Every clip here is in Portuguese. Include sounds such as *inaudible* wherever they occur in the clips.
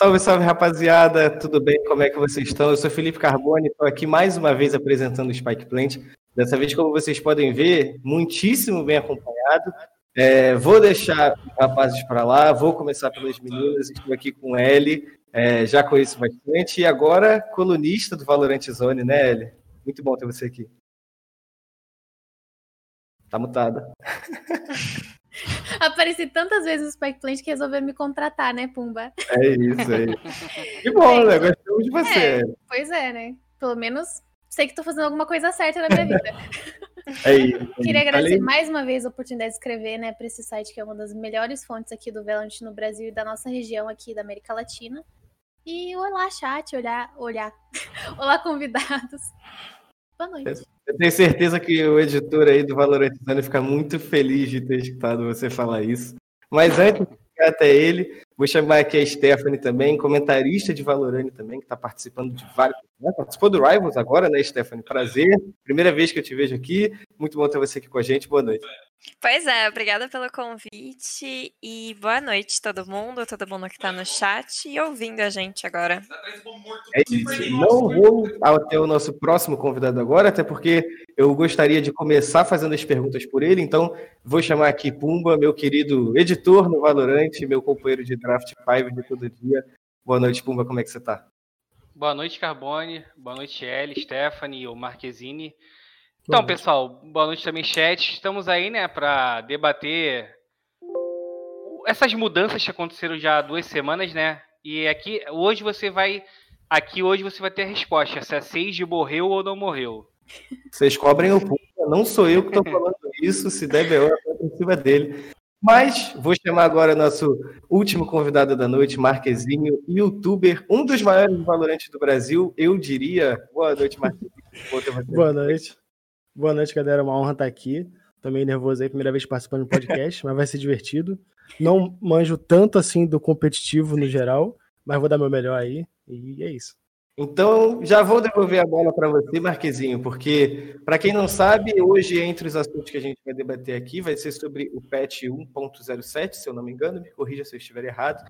Salve, salve, rapaziada. Tudo bem? Como é que vocês estão? Eu sou Felipe Carbone, estou aqui mais uma vez apresentando o Spike Plant. Dessa vez, como vocês podem ver, muitíssimo bem acompanhado. É, vou deixar os rapazes para lá, vou começar pelas meninas. Estou aqui com Ellie, é, já conheço bastante, e agora colunista do Valorant Zone, né, Ellie? Muito bom ter você aqui. Tá mutada. *laughs* *laughs* Apareci tantas vezes no Spike Plant que resolveu me contratar, né, Pumba? É isso aí. *laughs* Que bom, né? Gostamos de você. É, pois é, né? Pelo menos sei que tô fazendo alguma coisa certa na minha vida. *laughs* É isso. Queria agradecer Falei. mais uma vez a oportunidade de escrever, né, para esse site que é uma das melhores fontes aqui do Valorant no Brasil e da nossa região aqui da América Latina. E olá, chat, olhar, olhar. olá, convidados. Boa noite. Eu tenho certeza que o editor aí do Valorantizando fica muito feliz de ter escutado você falar isso. Mas antes de até ele, vou chamar aqui a Stephanie também, comentarista de Valorant também, que está participando de vários. Né? Participou do Rivals agora, né, Stephanie? Prazer. Primeira vez que eu te vejo aqui. Muito bom ter você aqui com a gente. Boa noite. Pois é, obrigada pelo convite e boa noite todo mundo, todo mundo que está no chat e ouvindo a gente agora. É isso. Não vou até o nosso próximo convidado agora, até porque eu gostaria de começar fazendo as perguntas por ele, então vou chamar aqui Pumba, meu querido editor no Valorante, meu companheiro de draft 5 de todo dia. Boa noite, Pumba, como é que você está? Boa noite, Carbone. Boa noite, Ellie, Stephanie, o Marquezine. Então, pessoal, boa noite também, chat. Estamos aí, né, para debater essas mudanças que aconteceram já há duas semanas, né? E aqui, hoje você vai. Aqui hoje você vai ter a resposta: se a Sage morreu ou não morreu. Vocês cobrem o *laughs* público, não sou eu que estou falando isso, se deve eu em cima dele. Mas vou chamar agora nosso último convidado da noite, Marquezinho, youtuber, um dos maiores valorantes do Brasil, eu diria. Boa noite, Marquezinho. Boa noite. Boa noite, galera. Uma honra estar aqui. Meio nervoso aí, primeira vez participando do podcast, *laughs* mas vai ser divertido. Não manjo tanto assim do competitivo no geral, mas vou dar meu melhor aí. E é isso. Então, já vou devolver a bola para você, Marquezinho, porque, para quem não sabe, hoje, entre os assuntos que a gente vai debater aqui, vai ser sobre o patch 1.07, se eu não me engano, me corrija se eu estiver errado.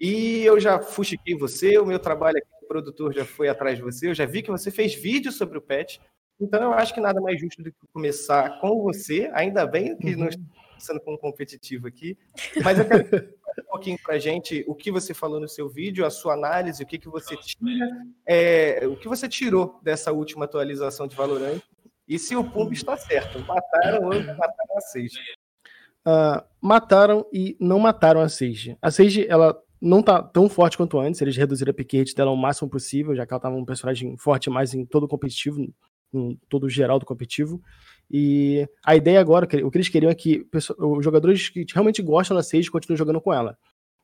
E eu já fuxiquei você, o meu trabalho aqui, o produtor já foi atrás de você, eu já vi que você fez vídeo sobre o patch, então, eu acho que nada mais justo do que começar com você, ainda bem que uhum. não começando com um competitivo aqui, mas eu quero *laughs* um pouquinho para a gente o que você falou no seu vídeo, a sua análise, o que, que você tira, é, o que você tirou dessa última atualização de Valorant e se o Pumba está certo, mataram ou mataram a Sage. Uh, mataram e não mataram a Sage. A Sage, ela não tá tão forte quanto antes, eles reduziram a pick dela ao máximo possível, já que ela estava um personagem forte mais em todo o competitivo, com todo geral do competitivo. E a ideia agora, o que eles queriam é que os jogadores que realmente gostam da Sage continuem jogando com ela.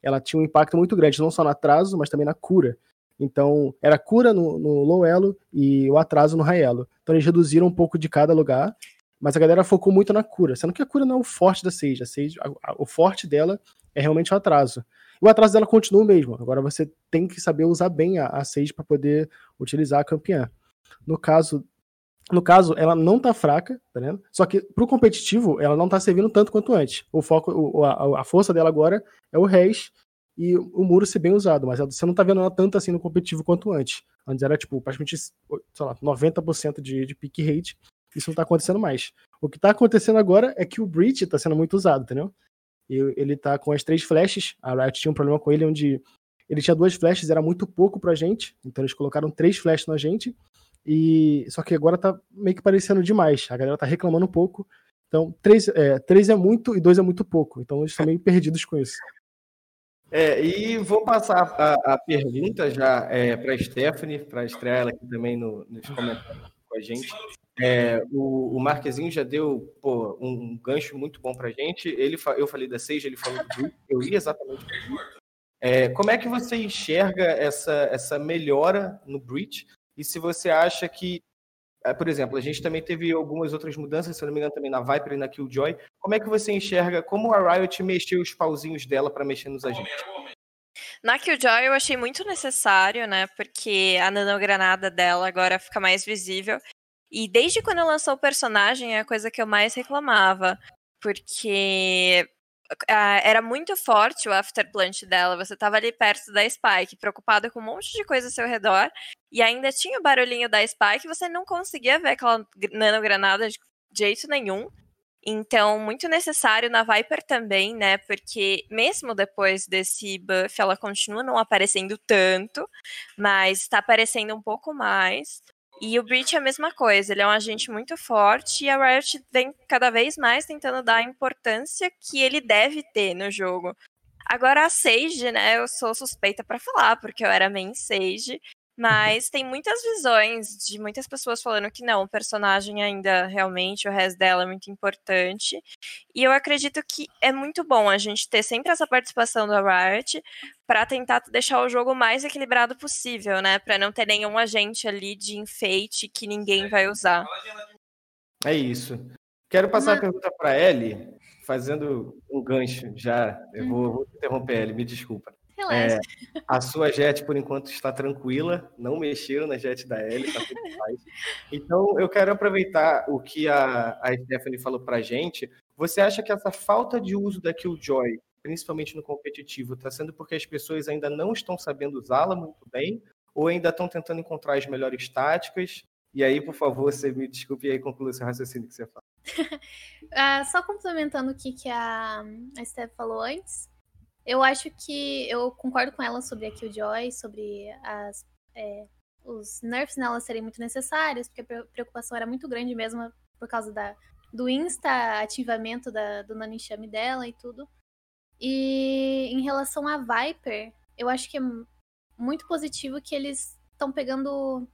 Ela tinha um impacto muito grande, não só no atraso, mas também na cura. Então, era cura no, no low elo e o atraso no high elo. Então, eles reduziram um pouco de cada lugar, mas a galera focou muito na cura, sendo que a cura não é o forte da Sage. A Sage a, a, o forte dela é realmente o atraso. E o atraso dela continua o mesmo. Agora você tem que saber usar bem a, a Sage para poder utilizar a campeã. No caso no caso, ela não tá fraca, tá vendo? Só que pro competitivo, ela não tá servindo tanto quanto antes. O foco, o, a, a, força dela agora é o Reis e o muro ser bem usado, mas você não tá vendo ela tanto assim no competitivo quanto antes. Antes era, tipo, praticamente, sei lá, 90% de, de pick rate. Isso não tá acontecendo mais. O que tá acontecendo agora é que o Breach tá sendo muito usado, entendeu? E ele tá com as três flashes. A Riot tinha um problema com ele onde ele tinha duas flashes, era muito pouco pra gente. Então eles colocaram três flashes na gente. E só que agora tá meio que parecendo demais. A galera tá reclamando um pouco. Então, três é, três é muito e dois é muito pouco. Então, eles estão meio perdidos com isso. É, e vou passar a, a pergunta já é, para a Stephanie, para estrear ela aqui também no, nos comentários com a gente. É, o, o Marquezinho já deu pô, um, gancho muito bom para a gente. Ele, eu falei da Seja, ele falou do eu ia exatamente para é, Como é que você enxerga essa, essa melhora no Breach? E se você acha que, eh, por exemplo, a gente também teve algumas outras mudanças, se não me engano, também na Viper e na Killjoy. Como é que você enxerga como a Riot mexeu os pauzinhos dela para mexer nos agentes? Na Killjoy eu achei muito necessário, né? Porque a nanogranada dela agora fica mais visível. E desde quando lançou o personagem é a coisa que eu mais reclamava. Porque era muito forte o afterplant dela. Você tava ali perto da Spike, preocupada com um monte de coisa ao seu redor, e ainda tinha o barulhinho da Spike, você não conseguia ver aquela nanogranada de jeito nenhum. Então, muito necessário na Viper também, né? Porque mesmo depois desse buff, ela continua não aparecendo tanto, mas está aparecendo um pouco mais. E o Breach é a mesma coisa, ele é um agente muito forte e a Riot vem cada vez mais tentando dar a importância que ele deve ter no jogo. Agora a Sage, né, eu sou suspeita para falar, porque eu era main Sage, mas tem muitas visões de muitas pessoas falando que não, o personagem ainda realmente, o resto dela é muito importante. E eu acredito que é muito bom a gente ter sempre essa participação da Riot para tentar deixar o jogo mais equilibrado possível, né? Para não ter nenhum agente ali de enfeite que ninguém vai usar. É isso. Quero passar Uma... a pergunta para Ellie, fazendo um gancho já. Eu vou, vou interromper Ellie, me desculpa. É, a sua jet, por enquanto, está tranquila, não mexeram na jet da Ellie, tá tudo *laughs* paz. Então, eu quero aproveitar o que a, a Stephanie falou para a gente. Você acha que essa falta de uso da Killjoy, principalmente no competitivo, está sendo porque as pessoas ainda não estão sabendo usá-la muito bem, ou ainda estão tentando encontrar as melhores táticas? E aí, por favor, você me desculpe e aí conclua seu raciocínio que você fala. uh, *laughs* só complementando o que, que a, a Steph falou antes, eu acho que eu concordo com ela sobre a Killjoy, sobre as, é, os nerfs nela serem muito necessários, porque a preocupação era muito grande mesmo por causa da, do insta ativamento da, do Naninchame dela e tudo. E em relação a Viper, eu acho que é muito positivo que eles estão pegando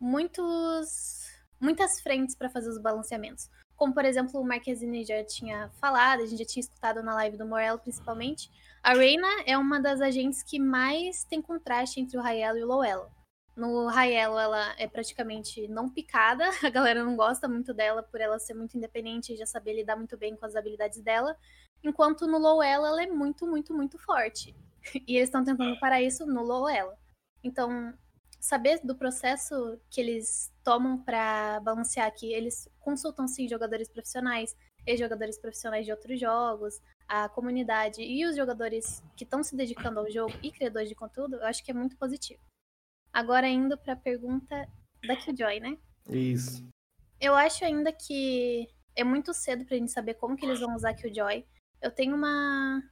muitos muitas frentes para fazer os balanceamentos. Como, por exemplo, o Marquezine já tinha falado, a gente já tinha escutado na live do Morello, principalmente. A Reina é uma das agentes que mais tem contraste entre o Raelo e o Lowello. No Raelo, ela é praticamente não picada, *laughs* a galera não gosta muito dela por ela ser muito independente e já saber lidar muito bem com as habilidades dela. Enquanto no Lowello, ela é muito, muito, muito forte. *laughs* E eles estão tentando parar isso no Lowello. Então, saber do processo que eles tomam para balancear aqui. Eles consultam sim jogadores profissionais e jogadores profissionais de outros jogos, a comunidade e os jogadores que estão se dedicando ao jogo e criadores de conteúdo, eu acho que é muito positivo. Agora indo para a pergunta da Killjoy, né? Isso. Eu acho ainda que é muito cedo para a gente saber como que eles vão usar Killjoy. Eu tenho uma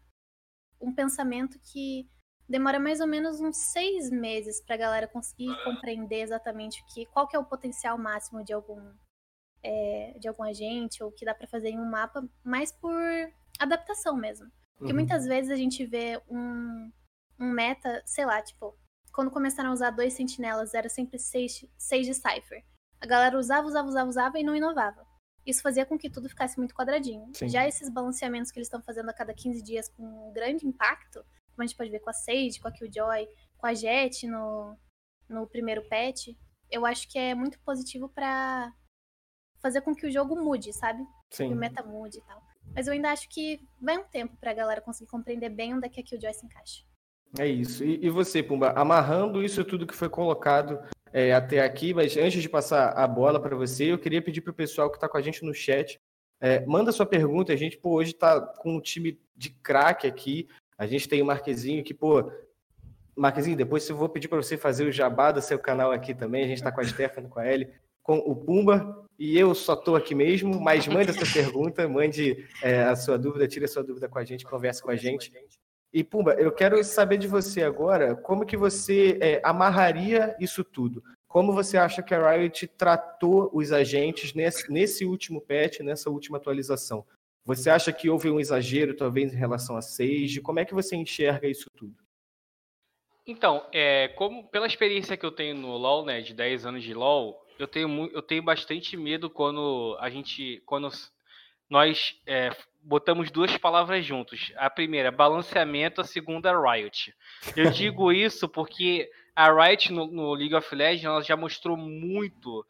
um pensamento que demora mais ou menos uns seis meses para a galera conseguir compreender exatamente o que, qual que é o potencial máximo de algum é, de algum agente ou que dá para fazer em um mapa, mais por adaptação mesmo. Porque uhum. muitas vezes a gente vê um, um meta, sei lá, tipo, quando começaram a usar dois sentinelas, era sempre seis, seis de Cypher. A galera usava, usava, usava, usava e não inovava. Isso fazia com que tudo ficasse muito quadradinho. Sim. Já esses balanceamentos que eles estão fazendo a cada 15 dias com um grande impacto, como a gente pode ver com a Sage, com a Killjoy, com a Jet no, no primeiro patch, eu acho que é muito positivo para fazer com que o jogo mude, sabe? Sim. Que o meta mude e tal. Mas eu ainda acho que vai um tempo pra galera conseguir compreender bem onde é que a Killjoy se encaixa. É isso. E, e você, Pumba, amarrando isso tudo que foi colocado é, até aqui, mas antes de passar a bola para você, eu queria pedir para o pessoal que está com a gente no chat, é, manda sua pergunta. A gente, pô, hoje está com um time de craque aqui. A gente tem o Marquezinho que, pô, Marquezinho, depois eu vou pedir para você fazer o jabá do seu canal aqui também. A gente está com a Stephanie, com a Ellie, com o Pumba, e eu só estou aqui mesmo, mas mande a sua pergunta, mande é, a sua dúvida, tire a sua dúvida com a gente, converse com a gente. E Pumba, eu quero saber de você agora, como que você é, amarraria isso tudo? Como você acha que a Riot tratou os agentes nesse, nesse último patch, nessa última atualização? Você acha que houve um exagero, talvez, em relação a Sage? Como é que você enxerga isso tudo? Então, é, como pela experiência que eu tenho no LoL, né, de 10 anos de LoL, eu tenho, eu tenho bastante medo quando a gente, quando nós é, botamos duas palavras juntos. A primeira, balanceamento, a segunda, Riot. Eu digo *laughs* isso porque a Riot no, no League of Legends ela já mostrou muito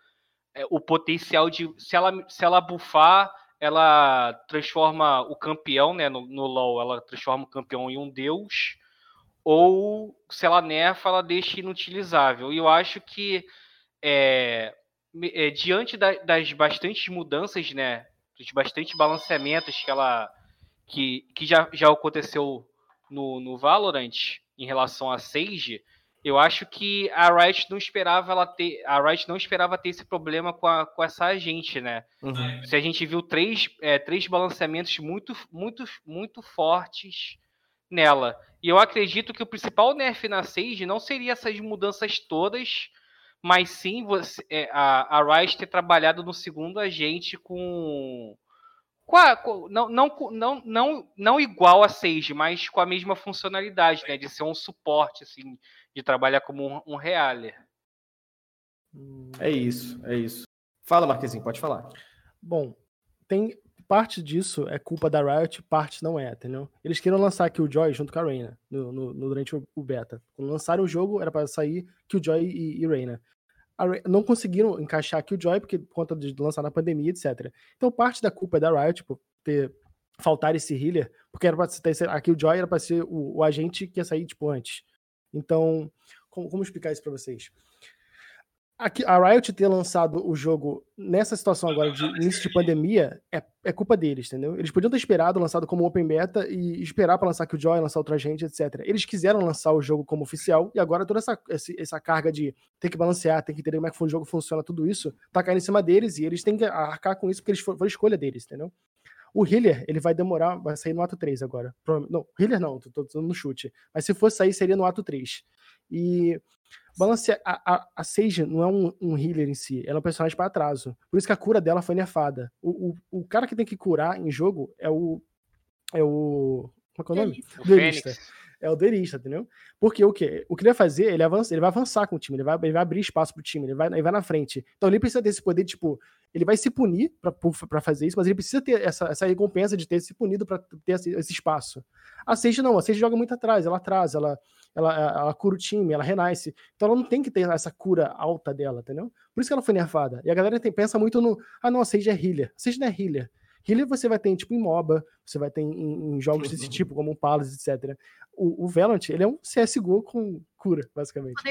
é, o potencial de se ela, se ela bufar ela transforma o campeão, né, no, no LoL, ela transforma o campeão em um deus, ou se ela nerfa, ela deixa inutilizável. E eu acho que é, é, diante da, das bastantes mudanças, né, dos bastantes balanceamentos que ela que, que já, já aconteceu no, no Valorant em relação a Sage, eu acho que a Riot não esperava ela ter. A Riot não esperava ter esse problema com, a, com essa agente, né? Uhum. Se a gente viu três, é, três balanceamentos muito, muito, muito fortes nela. E eu acredito que o principal nerf na Sage não seria essas mudanças todas, mas sim você, é, a, a Riot ter trabalhado no segundo agente com com a, com, não, não, não, não, não igual a Sage, mas com a mesma funcionalidade, né? De ser um suporte, assim, de trabalhar como um, um realer. É isso, é isso. Fala, Marquezinho, pode falar. Bom, tem parte disso é culpa da Riot, parte não é, entendeu? Eles queriam lançar Killjoy junto com a Reina no, no, no durante o, o, beta. Quando lançaram o jogo, era para sair Killjoy e, e Reina não conseguiram encaixar aqui o Joy, porque por conta de lançar na pandemia, etc. Então, parte da culpa é da Riot, por ter faltar esse healer, porque era pra ter, aqui o Joy era para ser o, o, agente que ia sair, tipo, antes. Então, como, como explicar isso para vocês? A Riot ter lançado o jogo nessa situação agora de início de pandemia é, é culpa deles, entendeu? Eles podiam ter esperado, lançado como open beta e esperar para lançar Killjoy, lançar outra gente, etc. Eles quiseram lançar o jogo como oficial e agora toda essa, essa carga de ter que balancear, ter que entender como é que o jogo funciona, tudo isso, tá caindo em cima deles e eles têm que arcar com isso porque eles foram, a escolha deles, entendeu? O Healer, ele vai demorar, vai sair no ato 3 agora. Não, Healer não, tô, tô, tô no chute. Mas se fosse sair, seria no ato 3. E balancear. A, a, a Sage não é um, um healer em si, ela é um personagem para atraso. Por isso que a cura dela foi nerfada. O, o, o cara que tem que curar em jogo é o. É o. Como é que é o nome? O Duelista. É o duelista, entendeu? Porque o que? O que ele vai fazer, ele, avança, ele vai avançar com o time, ele vai, ele vai abrir espaço pro time, ele vai, ele vai na frente. Então ele precisa ter esse poder, tipo, ele vai se punir para fazer isso, mas ele precisa ter essa, essa recompensa de ter se punido para ter esse, esse, espaço. A Sage não, a Sage joga muito atrás, ela atrasa, ela, ela, ela cura o time, ela renasce. Então ela não tem que ter essa cura alta dela, entendeu? Por isso que ela foi nerfada. E a galera tem, pensa muito no, ah não, a Sage é healer. A Sage não é healer. Healer você vai ter tipo em MOBA, você vai ter em, em jogos desse tipo, como o Palace, etc. O, o Valorant, ele é um CSGO com cura, basicamente.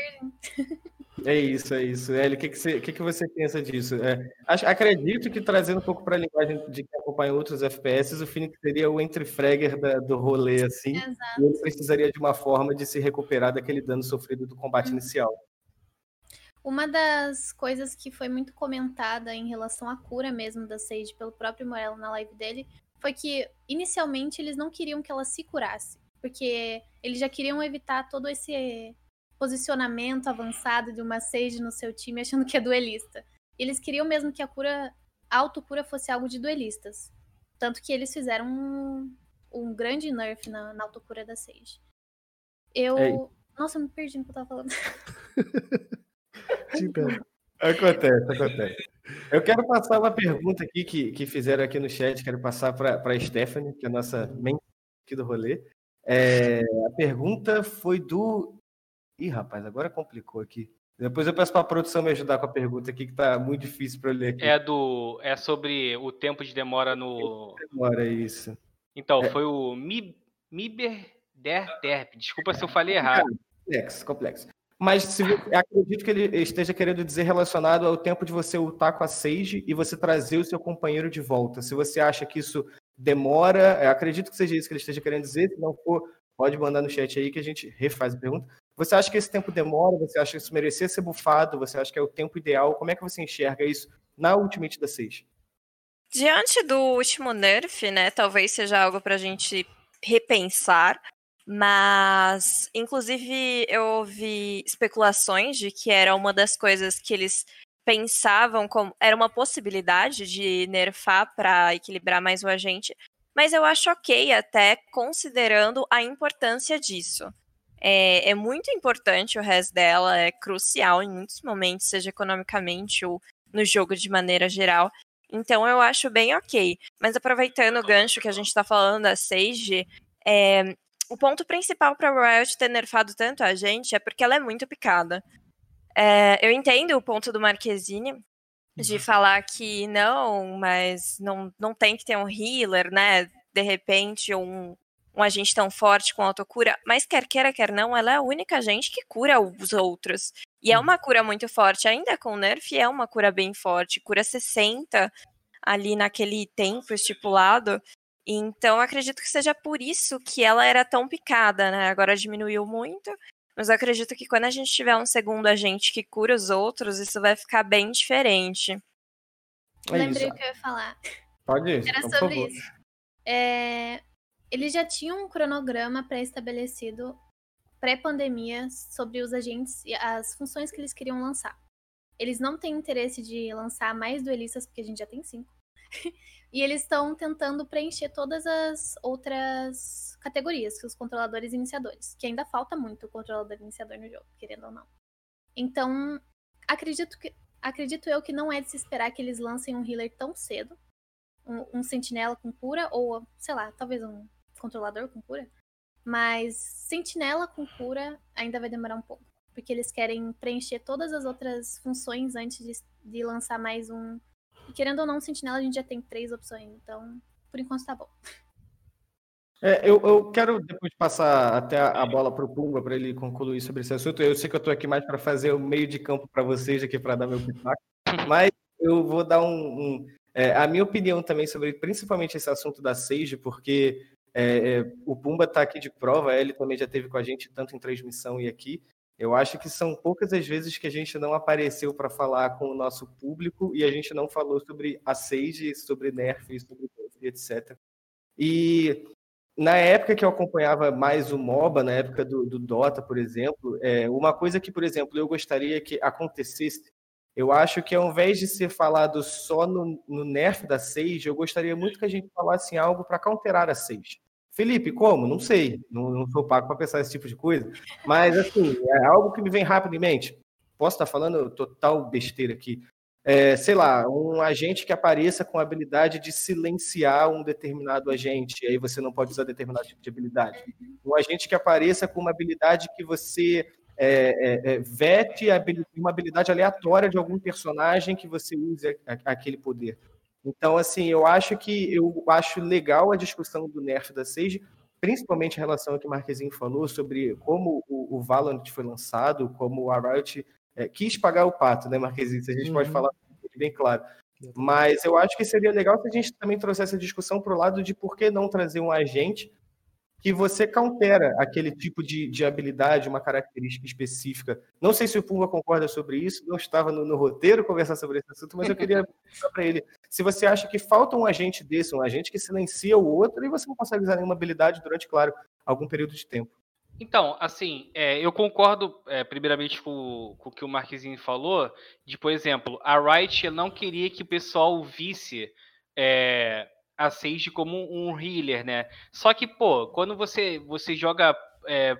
É isso, é isso. Eli, o que, que, você, que, que você pensa disso? É, acho, acredito que trazendo um pouco para a linguagem de quem acompanha outros FPS, o Phoenix seria o entre-fragger do rolê, assim, Exato. e ele precisaria de uma forma de se recuperar daquele dano sofrido do combate uhum. inicial. Uma das coisas que foi muito comentada em relação à cura mesmo da Sage pelo próprio Morello na live dele foi que inicialmente eles não queriam que ela se curasse, porque eles já queriam evitar todo esse posicionamento avançado de uma Sage no seu time achando que é duelista. Eles queriam mesmo que a cura, a autocura fosse algo de duelistas. Tanto que eles fizeram um, um grande nerf na, na autocura da Sage. Eu. Ei. Nossa, eu me perdi no que eu tava falando. *laughs* Acontece, acontece. Eu quero passar uma pergunta aqui que, que fizeram aqui no chat, quero passar para a Stephanie, que é a nossa mente aqui do rolê. É, a pergunta foi do. Ih, rapaz, agora complicou aqui. Depois eu peço para a produção me ajudar com a pergunta aqui, que está muito difícil para eu ler aqui. É, do, é sobre o tempo de demora no. Demora, isso. Então, é. foi o Miber Der Derp. Desculpa se eu falei errado. Complexo, complexo. Mas se, acredito que ele esteja querendo dizer relacionado ao tempo de você lutar com a Sage e você trazer o seu companheiro de volta. Se você acha que isso demora, acredito que seja isso que ele esteja querendo dizer. Se não for, pode mandar no chat aí que a gente refaz a pergunta. Você acha que esse tempo demora? Você acha que isso merecia ser bufado? Você acha que é o tempo ideal? Como é que você enxerga isso na Ultimate da Sage? Diante do último nerf, né, talvez seja algo para a gente repensar. Mas, inclusive, eu ouvi especulações de que era uma das coisas que eles pensavam como era uma possibilidade de nerfar para equilibrar mais o agente, mas eu acho ok até considerando a importância disso. É, é muito importante o resto dela, é crucial em muitos momentos, seja economicamente ou no jogo de maneira geral. Então eu acho bem ok. Mas aproveitando o gancho que a gente está falando da Sage, é, o ponto principal para Riot ter nerfado tanto a gente é porque ela é muito picada. É, eu entendo o ponto do Marquezine de uhum. falar que não, mas não, não tem que ter um healer, né? De repente, um, um agente tão forte com autocura. Mas quer queira, quer não, ela é a única agente que cura os outros. E é uhum. uma cura muito forte. Ainda com nerf, é uma cura bem forte. Cura 60 ali naquele tempo estipulado. Então, acredito que seja por isso que ela era tão picada, né? Agora diminuiu muito, mas eu acredito que quando a gente tiver um segundo agente que cura os outros, isso vai ficar bem diferente. É Lembrei o que eu ia falar. Pode ir. Era então, sobre isso. É, eles já tinham um cronograma pré-estabelecido pré-pandemia sobre os agentes e as funções que eles queriam lançar. Eles não têm interesse de lançar mais duelistas, porque a gente já tem cinco. *laughs* e eles estão tentando preencher todas as outras categorias, que os controladores iniciadores, que ainda falta muito o controlador iniciador no jogo, querendo ou não. Então, acredito que acredito eu que não é de se esperar que eles lancem um healer tão cedo. Um, um sentinela com cura, ou, sei lá, talvez um controlador com cura. Mas sentinela com cura ainda vai demorar um pouco. Porque eles querem preencher todas as outras funções antes de, de lançar mais um e querendo ou não, Sentinela a gente já tem três opções, então por enquanto tá bom. É, eu, eu, quero depois passar até a bola para o Pumba para ele concluir sobre esse assunto. Eu sei que eu estou aqui mais para fazer o meio de campo para vocês aqui para dar meu pitaco, *laughs* mas eu vou dar um, um é, a minha opinião também sobre principalmente esse assunto da Sage, porque é, é o Pumba está aqui de prova, ele também já teve com a gente tanto em transmissão e aqui. Eu acho que são poucas as vezes que a gente não apareceu para falar com o nosso público e a gente não falou sobre a Sage, sobre Nerf, sobre etc. E na época que eu acompanhava mais o MOBA, na época do, do Dota, por exemplo, é, uma coisa que, por exemplo, eu gostaria que acontecesse, eu acho que ao invés de ser falado só no, no nerf da Sage, eu gostaria muito que a gente falasse algo para counterar a Sage. Felipe, como? Não sei, não, não sou pago para pensar esse tipo de coisa, mas assim, é algo que me vem rapidamente. Posso estar falando total besteira aqui. É, sei lá, um agente que apareça com a habilidade de silenciar um determinado agente, aí você não pode usar determinado tipo de habilidade. Um agente que apareça com uma habilidade que você é, é, é vete uma habilidade aleatória de algum personagem que você use aquele poder. Então, assim, eu acho que eu acho legal a discussão do nerf da Sage, principalmente em relação ao que o Marquezinho falou sobre como o, o Valorant foi lançado, como a Riot é, quis pagar o pato, né, Marquezinho? Se a gente uhum. pode falar bem claro. Mas eu acho que seria legal se a gente também trouxesse a discussão para o lado de por que não trazer um agente que você countera aquele tipo de, de habilidade, uma característica específica. Não sei se o Pumba concorda sobre isso, não estava no, no roteiro conversar sobre esse assunto, mas eu queria *laughs* perguntar para ele se você acha que falta um agente desse, um agente que silencia o outro e você não consegue usar nenhuma habilidade durante, claro, algum período de tempo. Então, assim, é, eu concordo é, primeiramente com, com, o que o Marquezinho falou, de, por exemplo, a Wright não queria que o pessoal visse é, a Sage como um healer, né? Só que, pô, quando você, você joga é,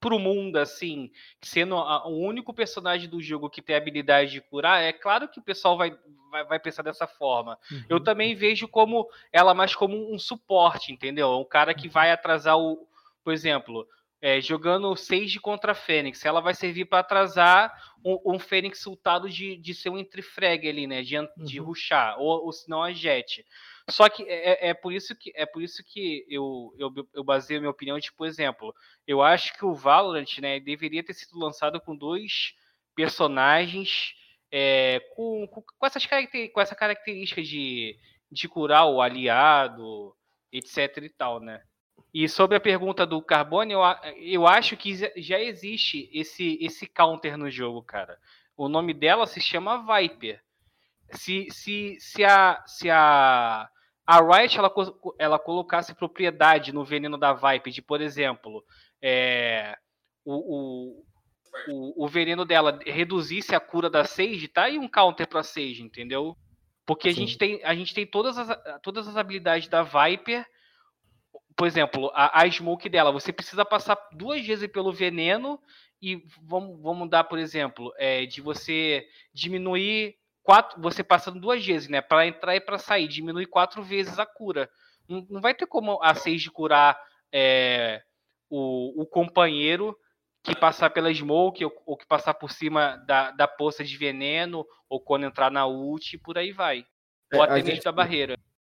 pro mundo, assim, sendo a, o único personagem do jogo que tem a habilidade de curar, é claro que o pessoal vai, vai, vai pensar dessa forma. Uhum. Eu também vejo como ela mais como um suporte, entendeu? Um cara que uhum. vai atrasar o. Por exemplo, é, jogando Sage contra Fênix, ela vai servir para atrasar um, um Fênix soltado de, de ser um entre-frag ali, né? De, de uhum. ruxar, ou, ou se não a Jet. Só que é, é, é, por isso que é por isso que eu, eu, eu baseio minha opinião, tipo, exemplo, eu acho que o Valorant, né, deveria ter sido lançado com dois personagens é, com, com, com, essas com essa característica de, de curar o aliado, etc e tal, né? E sobre a pergunta do Carbone, eu, eu acho que já existe esse, esse counter no jogo, cara. O nome dela se chama Viper. Se, se, se, a, se a, a Riot ela, ela colocasse propriedade no veneno da Viper, de, por exemplo, é, o, o, o, o, veneno dela reduzisse a cura da Sage, tá aí um counter pra Sage, entendeu? Porque a gente, tem, a gente tem todas as, todas as habilidades da Viper por exemplo, a, a smoke dela, você precisa passar duas vezes pelo veneno e vamos, vamos dar, por exemplo, é, de você diminuir quatro, você passando duas vezes, né? Para entrar e para sair, diminui quatro vezes a cura. Não, não vai ter como a Sage curar é, o, o companheiro que passar pela smoke ou, ou, que passar por cima da, da poça de veneno ou quando entrar na ult e por aí vai. Ou é, até mesmo gente... da barreira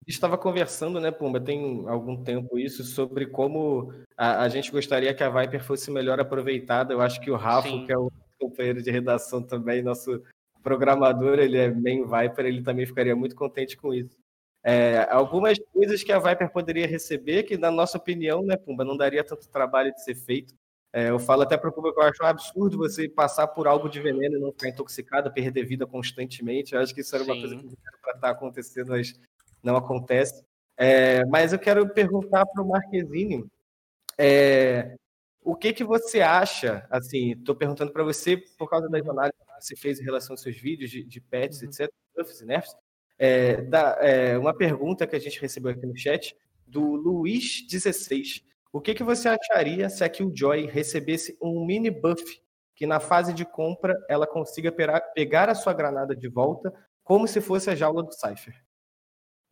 estava conversando, né, Pumba, tem algum tempo isso, sobre como a, a, gente gostaria que a Viper fosse melhor aproveitada. Eu acho que o Rafa, Sim. que é o companheiro de redação também, nosso programador, ele é bem Viper, ele também ficaria muito contente com isso. É, algumas coisas que a Viper poderia receber, que na nossa opinião, né, Pumba, não daria tanto trabalho de ser feito. É, eu falo até para o público que eu acho um absurdo você passar por algo de veneno e não ficar intoxicado, perder vida constantemente. Eu acho que isso era uma Sim. coisa que era para estar acontecendo, mas não acontece. É, mas eu quero perguntar para o Marquezine é, o que, que você acha, assim, estou perguntando para você por causa das análises você fez em relação aos seus vídeos de, de pets, uhum. etc., buffs e nerfs, é, da, é, uma pergunta que a gente recebeu aqui no chat do Luiz16. O que, que você acharia se a Killjoy recebesse um mini buff que na fase de compra ela consiga pegar a sua granada de volta como se fosse a jaula do Cypher?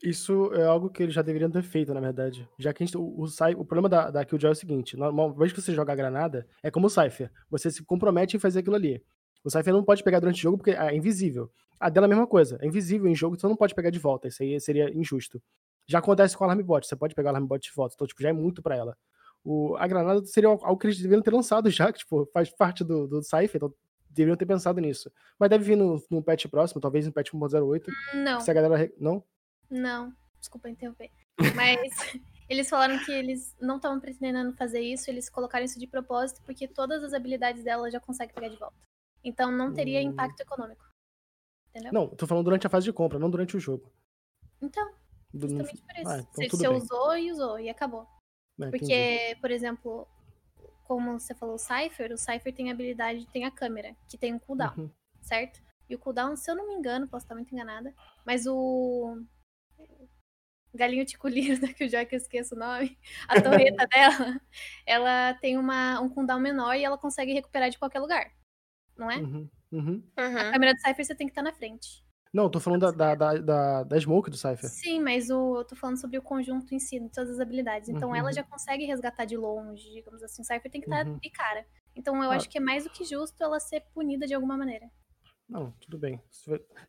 Isso é algo que eles já deveriam ter feito, na verdade. Já que a gente, o, o, o problema da, da Killjoy é o seguinte: uma vez que você joga a granada, é como o Cypher. Você se compromete em fazer aquilo ali. O Cypher não pode pegar durante o jogo porque é invisível. A dela é a mesma coisa. É invisível em jogo, então não pode pegar de volta. Isso aí seria injusto. Já acontece com o Alarm Bot. Você pode pegar o Alarm Bot de volta. Então, tipo, já é muito para ela. O, a granada seria algo que eles deveriam ter lançado já, que *laughs* tipo, faz parte do, do Cypher, então deveriam ter pensado nisso. Mas deve vir no, no patch próximo, talvez no patch 1.08. Não. Se a galera. Não? Não. Desculpa interromper. Mas *laughs* eles falaram que eles não estavam pretendendo fazer isso, eles colocaram isso de propósito, porque todas as habilidades dela já conseguem pegar de volta. Então não teria hum... impacto econômico. Entendeu? Não, tô falando durante a fase de compra, não durante o jogo. Então, justamente por isso. Ah, então você, você usou e usou, e acabou. É, porque, entendi. por exemplo, como você falou, o Cypher, o Cypher tem a habilidade, tem a câmera, que tem um cooldown, uhum. certo? E o cooldown, se eu não me engano, posso estar muito enganada, mas o galinho ticulino, *laughs* que o que eu esqueço o nome, a torreta *laughs* dela, ela tem uma, um cooldown menor e ela consegue recuperar de qualquer lugar. Não é? Uhum, uhum. A câmera do Cypher você tem que estar na frente. Não, eu tô falando da, da, da, da, da Smoke do Cypher. Sim, mas o, eu tô falando sobre o conjunto em si, de todas as habilidades. Então uhum. ela já consegue resgatar de longe, digamos assim. O Cypher tem que estar uhum. de cara. Então eu ah. acho que é mais do que justo ela ser punida de alguma maneira. Não, tudo bem.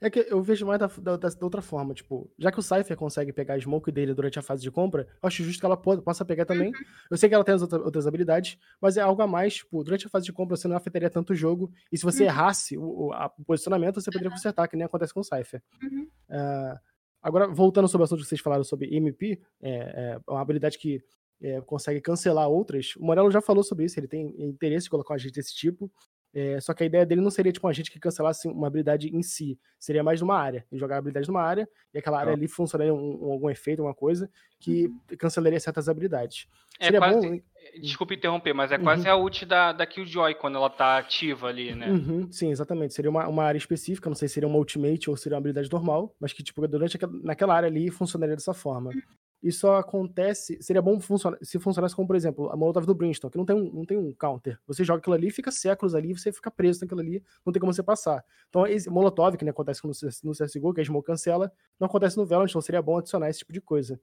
É que eu vejo mais da, da, da, outra forma, tipo, já que o Cypher consegue pegar a smoke dele durante a fase de compra, eu acho justo que ela possa pegar também. Uhum. Eu sei que ela tem as outras, outras, habilidades, mas é algo a mais, tipo, durante a fase de compra você não afetaria tanto o jogo, e se você uhum. errasse o, o, a, o, posicionamento, você poderia consertar, que nem acontece com o Cypher. Uhum. Uh, agora, voltando sobre o assunto que vocês falaram sobre MP, é, é uma habilidade que é, consegue cancelar outras. O Morello já falou sobre isso, ele tem interesse em colocar um agente desse tipo. É, só que a ideia dele não seria tipo um agente que cancelasse uma habilidade em si, seria mais numa área. Ele jogar a habilidade numa área e aquela área ali funcionaria um, um, algum efeito, alguma coisa que uhum. cancelaria certas habilidades. É seria quase, bom... Desculpe interromper, mas é uhum. quase a ult da, da Killjoy quando ela tá ativa ali, né? Uhum, sim, exatamente. Seria uma, uma área específica, não sei se seria uma ultimate ou seria uma habilidade normal, mas que tipo durante aquela, naquela área ali funcionaria dessa forma. Isso acontece. Seria bom funcionar, se funcionasse como, por exemplo, a Molotov do Brimstone, que não tem, um, não tem um counter. Você joga aquilo ali, fica séculos ali, você fica preso naquilo ali, não tem como você passar. Então, esse Molotov, que nem acontece no, no CSGO, que a Smoke cancela, não acontece no Valorant, então seria bom adicionar esse tipo de coisa.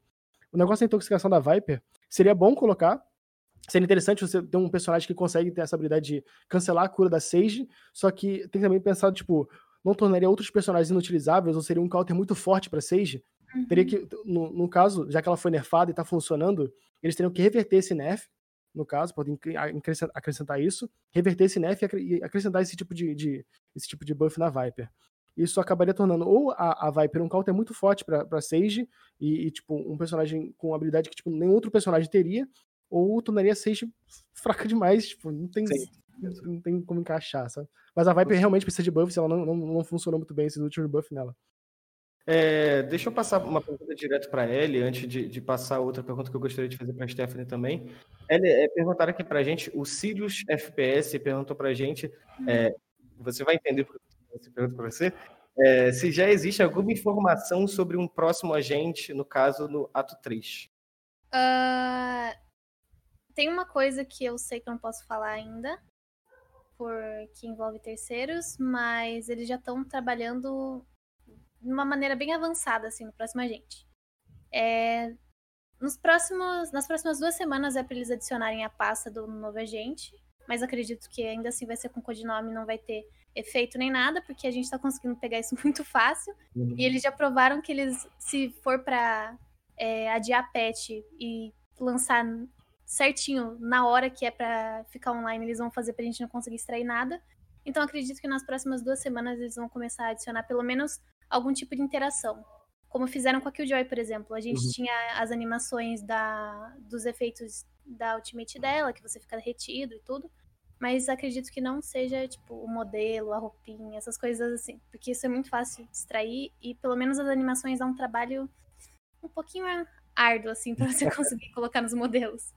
O negócio da intoxicação da Viper, seria bom colocar. Seria interessante você ter um personagem que consegue ter essa habilidade de cancelar a cura da Sage, só que tem também pensado, tipo, não tornaria outros personagens inutilizáveis, ou seria um counter muito forte para Sage, Uhum. Teria que, no, no, caso, já que ela foi nerfada e tá funcionando, eles teriam que reverter esse nerf, no caso, podem acrescentar isso, reverter esse nerf e acrescentar esse tipo de, de esse tipo de buff na Viper. Isso acabaria tornando ou a, a Viper um counter muito forte para Sage e, e, tipo, um personagem com habilidade que tipo, nenhum outro personagem teria, ou tornaria a Sage fraca demais, tipo, não tem, não tem como encaixar, sabe? Mas a Viper realmente precisa de buff, ela não, não, não funcionou muito bem esse último buff nela. É, deixa eu passar uma pergunta direto para ele, antes de, de, passar outra pergunta que eu gostaria de fazer para a Stephanie também. Ele é, perguntaram aqui para a gente, o Sirius FPS perguntou para a gente, é, você vai entender porque eu pergunto para você, é, se já existe alguma informação sobre um próximo agente, no caso, no ato 3. Uh, ah, tem uma coisa que eu sei que eu não posso falar ainda, porque envolve terceiros, mas eles já estão trabalhando de uma maneira bem avançada, assim, no próximo agente. É, nos próximos, nas próximas duas semanas é para eles adicionarem a pasta do novo agente, mas acredito que ainda assim vai ser com codinome, não vai ter efeito nem nada, porque a gente está conseguindo pegar isso *laughs* muito fácil. Uhum. E eles já provaram que eles, se for para é, adiar patch e lançar certinho na hora que é para ficar online, eles vão fazer para a gente não conseguir extrair nada. Então acredito que nas próximas duas semanas eles vão começar a adicionar pelo menos algum tipo de interação. como fizeram com a Killjoy, por exemplo. A gente Uhum. tinha as animações da, dos efeitos da Ultimate dela, que você fica retido e tudo. Mas acredito que não seja, tipo, o modelo, a roupinha, essas coisas assim. Porque isso é muito fácil de distrair. E pelo menos as animações dão um trabalho um pouquinho árduo, assim, pra você *laughs* conseguir colocar nos modelos.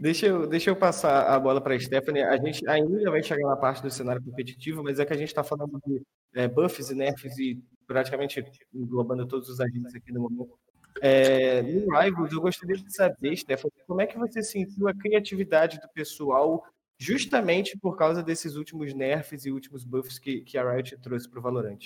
Deixa eu, deixa eu passar a bola para a Stephanie. A gente ainda vai chegar na parte do cenário competitivo, mas é que a gente está falando de é, buffs e nerfs e praticamente englobando todos os agentes aqui no momento. É, no Rivals, eu gostaria de saber, Stephanie, como é que você sentiu a criatividade do pessoal justamente por causa desses últimos nerfs e últimos buffs que, que a Riot trouxe para o Valorant?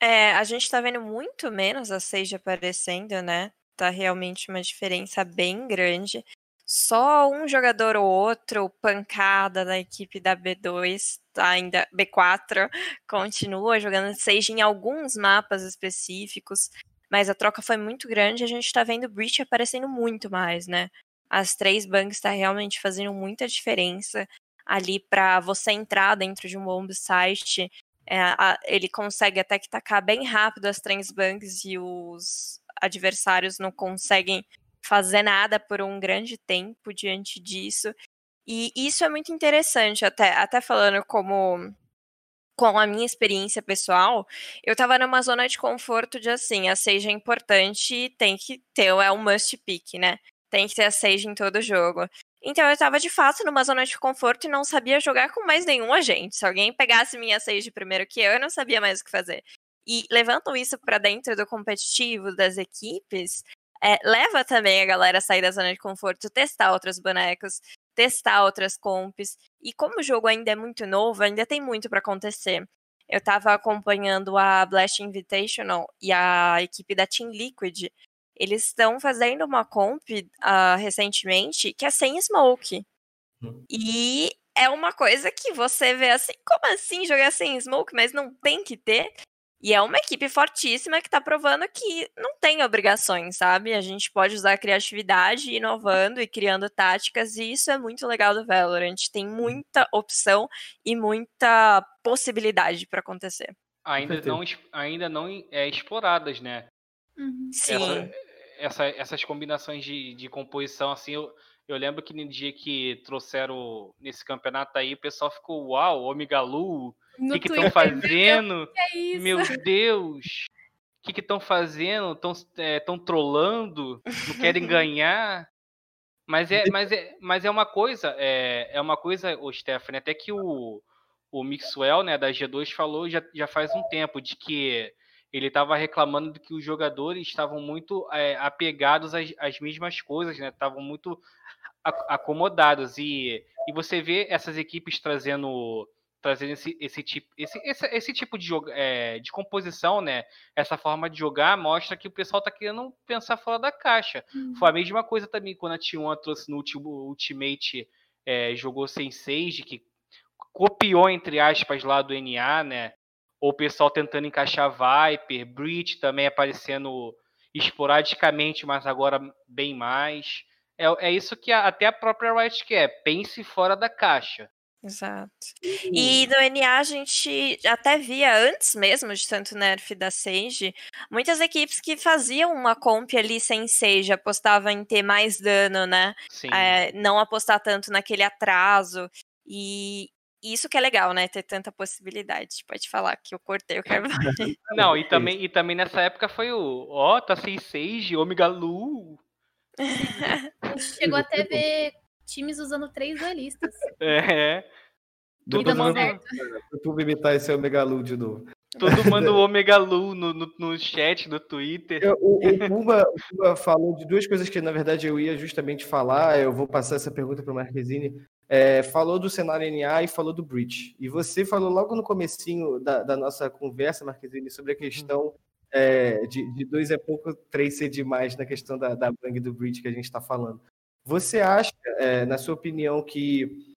É, a gente tá vendo muito menos a Sage aparecendo, né? Tá realmente uma diferença bem grande. Só um jogador ou outro, pancada da equipe da B2, tá ainda B4, continua jogando Sage em alguns mapas específicos, mas a troca foi muito grande e a gente tá vendo Breach aparecendo muito mais, né? As três bangs tá realmente fazendo muita diferença ali para você entrar dentro de um bomb site é, a- ele consegue até que tacar bem rápido as três bangs e os adversários não conseguem fazer nada por um grande tempo diante disso. E isso é muito interessante, até, até falando como com a minha experiência pessoal, eu tava numa zona de conforto de assim, a Sage é importante, tem que ter, é um must pick, né? Tem que ter a Sage em todo jogo. Então eu tava de fato numa zona de conforto e não sabia jogar com mais nenhum agente. Se alguém pegasse minha Sage primeiro que eu, eu não sabia mais o que fazer. E levantam isso pra dentro do competitivo das equipes, é, leva também a galera a sair da zona de conforto, testar outros bonecos, testar outras comps. E como o jogo ainda é muito novo, ainda tem muito pra acontecer. Eu tava acompanhando a Blast Invitational e a equipe da Team Liquid. Eles estão fazendo uma comp ah, recentemente que é sem smoke. Hum. E é uma coisa que você vê assim, como assim jogar sem smoke, mas não tem que ter? E é uma equipe fortíssima que tá provando que não tem obrigações, sabe? A gente pode usar a criatividade, inovando e criando táticas, e isso é muito legal do Valorant. Tem muita opção e muita possibilidade pra acontecer. Ainda não, ainda não é, exploradas, né? Uhum. Sim. Essa- essa- essas combinações de, de composição, assim, eu, eu lembro que no dia que trouxeram nesse campeonato aí, o pessoal ficou, uau, Omega Lu, o que que estão fazendo? que é isso? Meu Deus! O que que estão fazendo? Estão tão trolando? Não querem *laughs* ganhar? Mas é, mas é, mas é uma coisa, é, é uma coisa, o Stephanie, até que o, o Mixwell, né, da G2 falou já, já faz um tempo de que ele estava reclamando de que os jogadores estavam muito é, apegados às, às mesmas coisas, né? Estavam muito acomodados e, e você vê essas equipes trazendo trazendo esse, esse tipo esse, esse, esse tipo de, jogo, é, de composição, né? Essa forma de jogar mostra que o pessoal tá querendo pensar fora da caixa. Foi a mesma coisa também quando a T1 trouxe no último Ultimate é, jogou sem Sage, que copiou entre aspas lá do NA, né? Ou o pessoal tentando encaixar Viper, Breach também aparecendo esporadicamente, mas agora bem mais. É, é isso que a- até a própria Riot quer. Pense fora da caixa. Exato. E no NA a gente até via antes mesmo de tanto nerf da Sage, muitas equipes que faziam uma comp ali sem Sage, apostavam em ter mais dano, né? Sim. É, não apostar tanto naquele atraso. E isso que é legal, né? Ter tanta possibilidade. Pode falar que eu cortei o carvão. *laughs* Não, e também, e também nessa época foi o. Ó, tá sem Sage, Omega Lu. *laughs* A gente chegou até a ver times usando três duelistas. É. Todo mundo, certo. O YouTube imitar esse Omega Lu de novo. todo *laughs* mundo Omega Lu no, no, no chat, no Twitter. Eu- o, o Puma, o Puma falou de duas coisas que, na verdade, eu ia justamente falar. Eu vou passar essa pergunta para o Marquezine. É, falou do cenário NA e falou do Breach. E você falou logo no comecinho da, da nossa conversa, Marquezine, sobre a questão é, de, de dois é pouco, três ser demais na questão da, da Bang do Breach que a gente está falando. Você acha, é, na sua opinião, que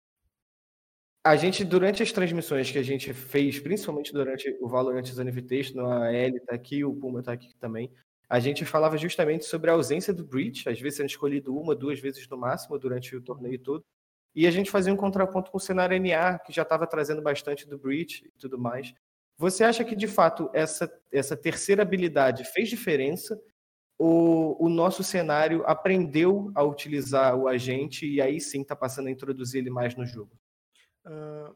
a gente, durante as transmissões que a gente fez, principalmente durante o Valorant Zone Invitational, a Ellie tá aqui, o Puma tá aqui também, a gente falava justamente sobre a ausência do Breach, às vezes sendo escolhido uma, duas vezes no máximo durante o torneio todo, e a gente fazia um contraponto com o cenário NA, que já estava trazendo bastante do Breach e tudo mais. Você acha que, de fato, essa, essa terceira habilidade fez diferença? Ou o nosso cenário aprendeu a utilizar o agente e aí sim está passando a introduzir ele mais no jogo? Uh,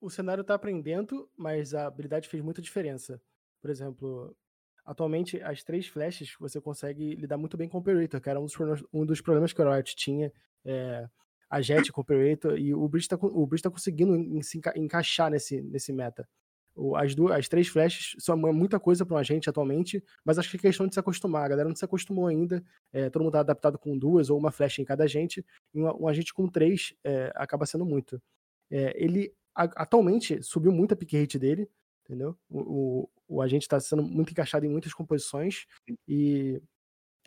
o cenário está aprendendo, mas a habilidade fez muita diferença. Por exemplo, atualmente as três flechas você consegue lidar muito bem com o Operator, que era um dos um dos problemas que o Riot tinha. É, a Jet com o Operator, e o Bridge está tá conseguindo se encaixar nesse, nesse meta. As, duas, as três flechas são muita coisa para um agente atualmente, mas acho que é questão de se acostumar. A galera não se acostumou ainda. É, todo mundo está adaptado com duas ou uma flecha em cada agente. E um, um agente com três é, acaba sendo muito. É, ele a, atualmente subiu muito a pick rate dele, entendeu? O, o, o agente está sendo muito encaixado em muitas composições. E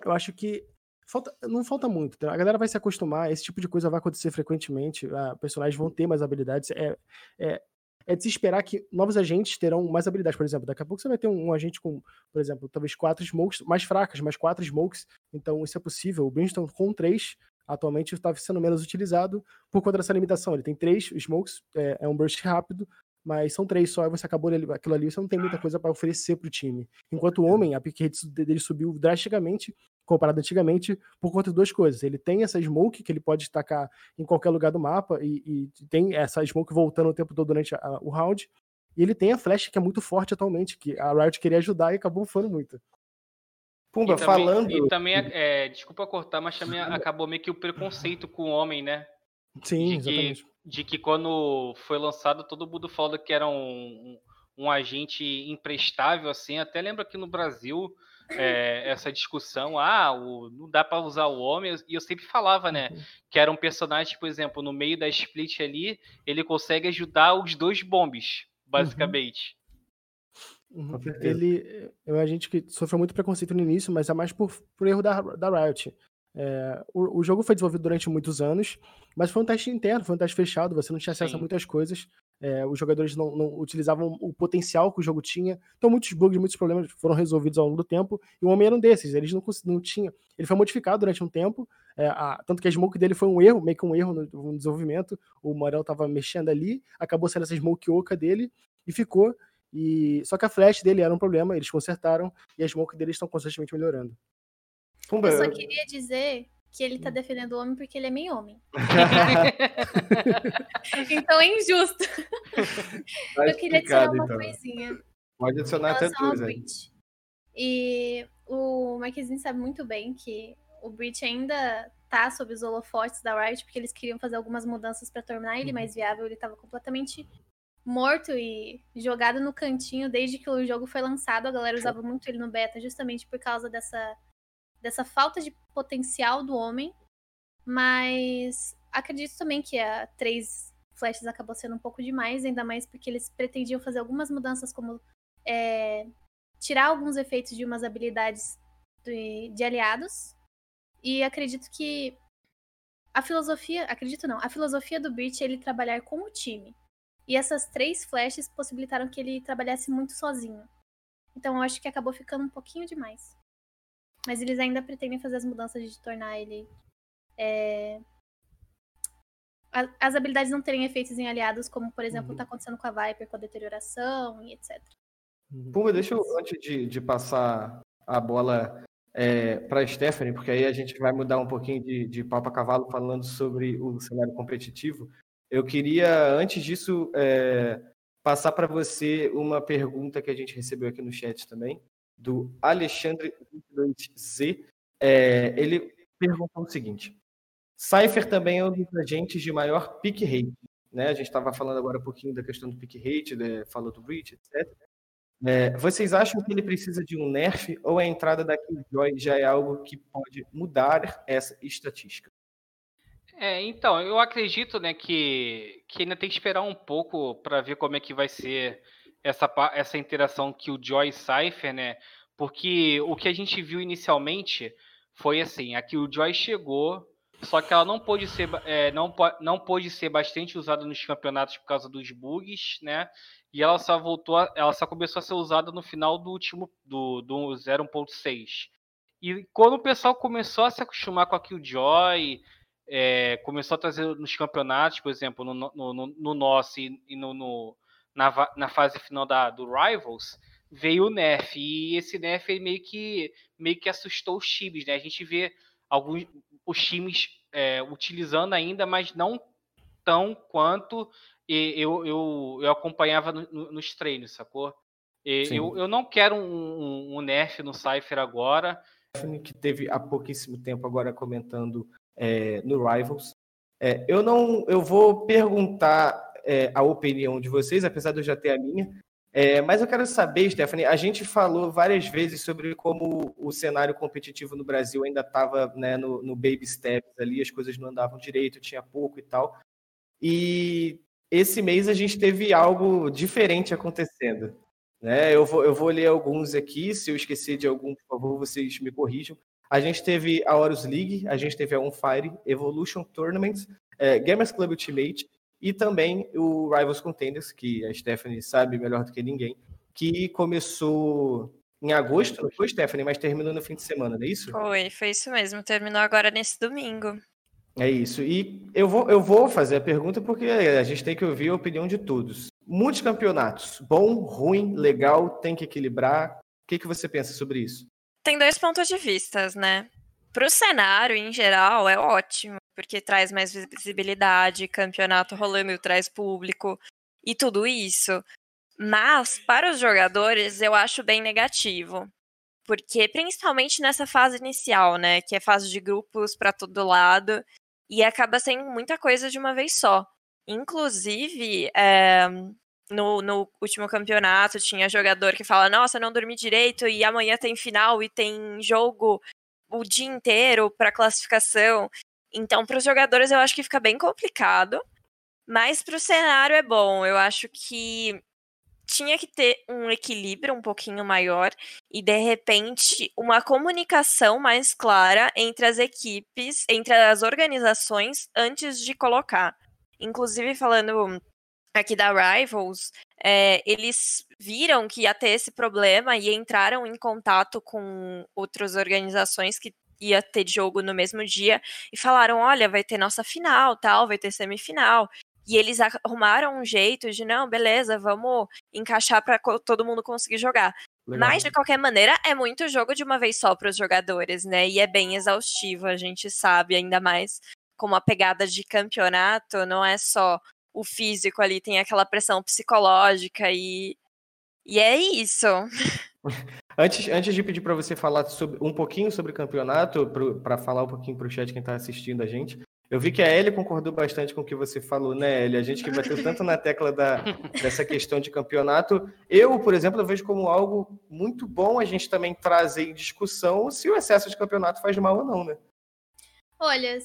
eu acho que falta, não falta muito. A galera vai se acostumar, esse tipo de coisa vai acontecer frequentemente. A, personagens vão ter mais habilidades. É, é, é de se esperar que novos agentes terão mais habilidades. Por exemplo, daqui a pouco você vai ter um, um agente com, por exemplo, talvez quatro smokes mais fracas, mas quatro smokes. Então isso é possível. O Brimstone com três atualmente está sendo menos utilizado por conta dessa limitação. Ele tem três smokes, é, é um burst rápido, mas são três só, e você acabou aquilo ali, você não tem muita coisa para oferecer para o time. Enquanto o homem, a pick dele subiu drasticamente, comparado antigamente, por conta de duas coisas. Ele tem essa smoke que ele pode destacar em qualquer lugar do mapa e, e tem essa smoke voltando o tempo todo durante a, o round. E ele tem a flash que é muito forte atualmente, que a Riot queria ajudar e acabou falando muito. Pumba, e também, falando. E também, é, desculpa cortar, mas também acabou meio que o preconceito com o homem, né? Sim, de exatamente. Que, de que quando foi lançado, todo mundo falou que era um, um, um agente imprestável, assim. Até lembro aqui no Brasil, é, essa discussão, ah, o, não dá para usar o homem, e eu sempre falava, né, uhum. que era um personagem, por exemplo, no meio da split ali, ele consegue ajudar os dois bombes, basicamente. Uhum. Uhum. Ele é um agente que sofreu muito preconceito no início, mas é mais por, por erro da, da Riot. É, o, o, jogo foi desenvolvido durante muitos anos, mas foi um teste interno, foi um teste fechado, você não tinha acesso Sim. a muitas coisas é, os jogadores não, não, utilizavam o potencial que o jogo tinha. Então, muitos bugs, muitos problemas foram resolvidos ao longo do tempo. E o homem era um desses. Eles não, não tinham. Ele foi modificado durante um tempo. É, a, tanto que a smoke dele foi um erro, meio que um erro no, no desenvolvimento. O Morel estava mexendo ali, acabou sendo essa smoke oca dele e ficou. E só que a flash dele era um problema, eles consertaram e a smoke deles estão constantemente melhorando. Eu só queria dizer que ele tá hum. defendendo o homem porque ele é meio homem. *laughs* então é injusto. *laughs* Tá eu queria dizer uma então. coisinha. Pode adicionar até duas aí. E o Marquezinho sabe muito bem que o Breach ainda tá sob os holofotes da Riot, porque eles queriam fazer algumas mudanças para tornar ele uhum. mais viável. Ele tava completamente morto e jogado no cantinho desde que o jogo foi lançado. A galera usava muito ele no beta justamente por causa dessa dessa falta de potencial do homem, mas acredito também que a três flechas acabou sendo um pouco demais, ainda mais porque eles pretendiam fazer algumas mudanças, como é, tirar alguns efeitos de umas habilidades de, de aliados. E acredito que a filosofia, acredito não, a filosofia do Breach é ele trabalhar com o time. E essas três flechas possibilitaram que ele trabalhasse muito sozinho. Então eu acho que acabou ficando um pouquinho demais. Mas eles ainda pretendem fazer as mudanças de tornar ele. É... As habilidades não terem efeitos em aliados, como por exemplo está uhum. acontecendo com a Viper, com a deterioração e etc. Uhum. Puma, deixa eu, antes de, de passar a bola é, para a Stephanie, porque aí a gente vai mudar um pouquinho de, de papo a cavalo falando sobre o cenário competitivo. Eu queria, antes disso, é, passar para você uma pergunta que a gente recebeu aqui no chat também, do Alexandre22Z, é, ele perguntou o seguinte: Cypher também é um dos agentes de maior pick rate. Né? A gente estava falando agora um pouquinho da questão do pick rate, né? falou do Breach, etc. É, vocês acham que ele precisa de um nerf ou a entrada da Killjoy já é algo que pode mudar essa estatística? É, então, eu acredito né, que, que ainda tem que esperar um pouco para ver como é que vai ser essa, essa interação que o Joy Cypher, né? Porque o que a gente viu inicialmente foi assim, aqui o Joy chegou, só que ela não pôde ser, é, não, não pôde ser bastante usada nos campeonatos por causa dos bugs, né? E ela só voltou, a, ela só começou a ser usada no final do último do, do 0.6. E quando o pessoal começou a se acostumar com a Killjoy, é, começou a trazer nos campeonatos, por exemplo, no, no, no, no nosso e, e no, no na, na fase final da, do Rivals, veio o Nerf. E esse Nerf meio que, meio que assustou os times, né? A gente vê alguns os times é, utilizando ainda, mas não tão quanto eu, eu, eu acompanhava no, no, nos treinos, sacou? Eu, eu não quero um, um, um nerf no Cypher agora. Que teve há pouquíssimo tempo agora comentando é, no Rivals. É, eu não, eu vou perguntar é, a opinião de vocês, apesar de eu já ter a minha. É, mas eu quero saber, Stephanie, a gente falou várias vezes sobre como o cenário competitivo no Brasil ainda estava né, no, no, baby steps ali, as coisas não andavam direito, tinha pouco e tal. E esse mês a gente teve algo diferente acontecendo. Né? Eu, vou, eu vou ler alguns aqui, se eu esquecer de algum, por favor, vocês me corrijam. A gente teve a Horus League, a gente teve a On Fire, Evolution Tournament, é, Gamers Club Ultimate e também o Rivals Contenders, que a Stephanie sabe melhor do que ninguém, que começou em agosto, não foi, Stephanie? Mas terminou no fim de semana, não é isso? Foi, foi isso mesmo. Terminou agora nesse domingo. É isso. E eu vou, eu vou fazer a pergunta porque a gente tem que ouvir a opinião de todos. Muitos campeonatos, bom, ruim, legal, tem que equilibrar. O que, que você pensa sobre isso? Tem dois pontos de vista, né? Para o cenário, em geral, é ótimo, porque traz mais visibilidade, campeonato rolando traz público e tudo isso. Mas, para os jogadores, eu acho bem negativo. Porque, principalmente nessa fase inicial, né? Que é fase de grupos para todo lado e acaba sendo muita coisa de uma vez só. Inclusive, é, no, no, último campeonato tinha jogador que fala: Nossa, não dormi direito e amanhã tem final e tem jogo o dia inteiro para classificação. Então, para os jogadores, eu acho que fica bem complicado. Mas para o cenário é bom. Eu acho que tinha que ter um equilíbrio um pouquinho maior e, de repente, uma comunicação mais clara entre as equipes, entre as organizações, antes de colocar. Inclusive, falando aqui da Rivals, é, eles viram que ia ter esse problema e entraram em contato com outras organizações que ia ter jogo no mesmo dia e falaram, olha, vai ter nossa final, tal, vai ter semifinal. E eles arrumaram um jeito de, não, beleza, vamos encaixar para todo mundo conseguir jogar. Legal. Mas, de qualquer maneira, é muito jogo de uma vez só para os jogadores, né? E é bem exaustivo, a gente sabe, ainda mais como a pegada de campeonato não é só o físico ali, tem aquela pressão psicológica e. E é isso. *laughs* Antes, antes de pedir para você falar sobre, um pouquinho sobre o campeonato, para falar um pouquinho para o chat quem está assistindo a gente, eu vi que a Ellie concordou bastante com o que você falou, né, Ellie? A gente que bateu tanto na tecla da, dessa questão de campeonato. Eu, por exemplo, eu vejo como algo muito bom a gente também trazer em discussão se o excesso de campeonato faz mal ou não, né? Olha,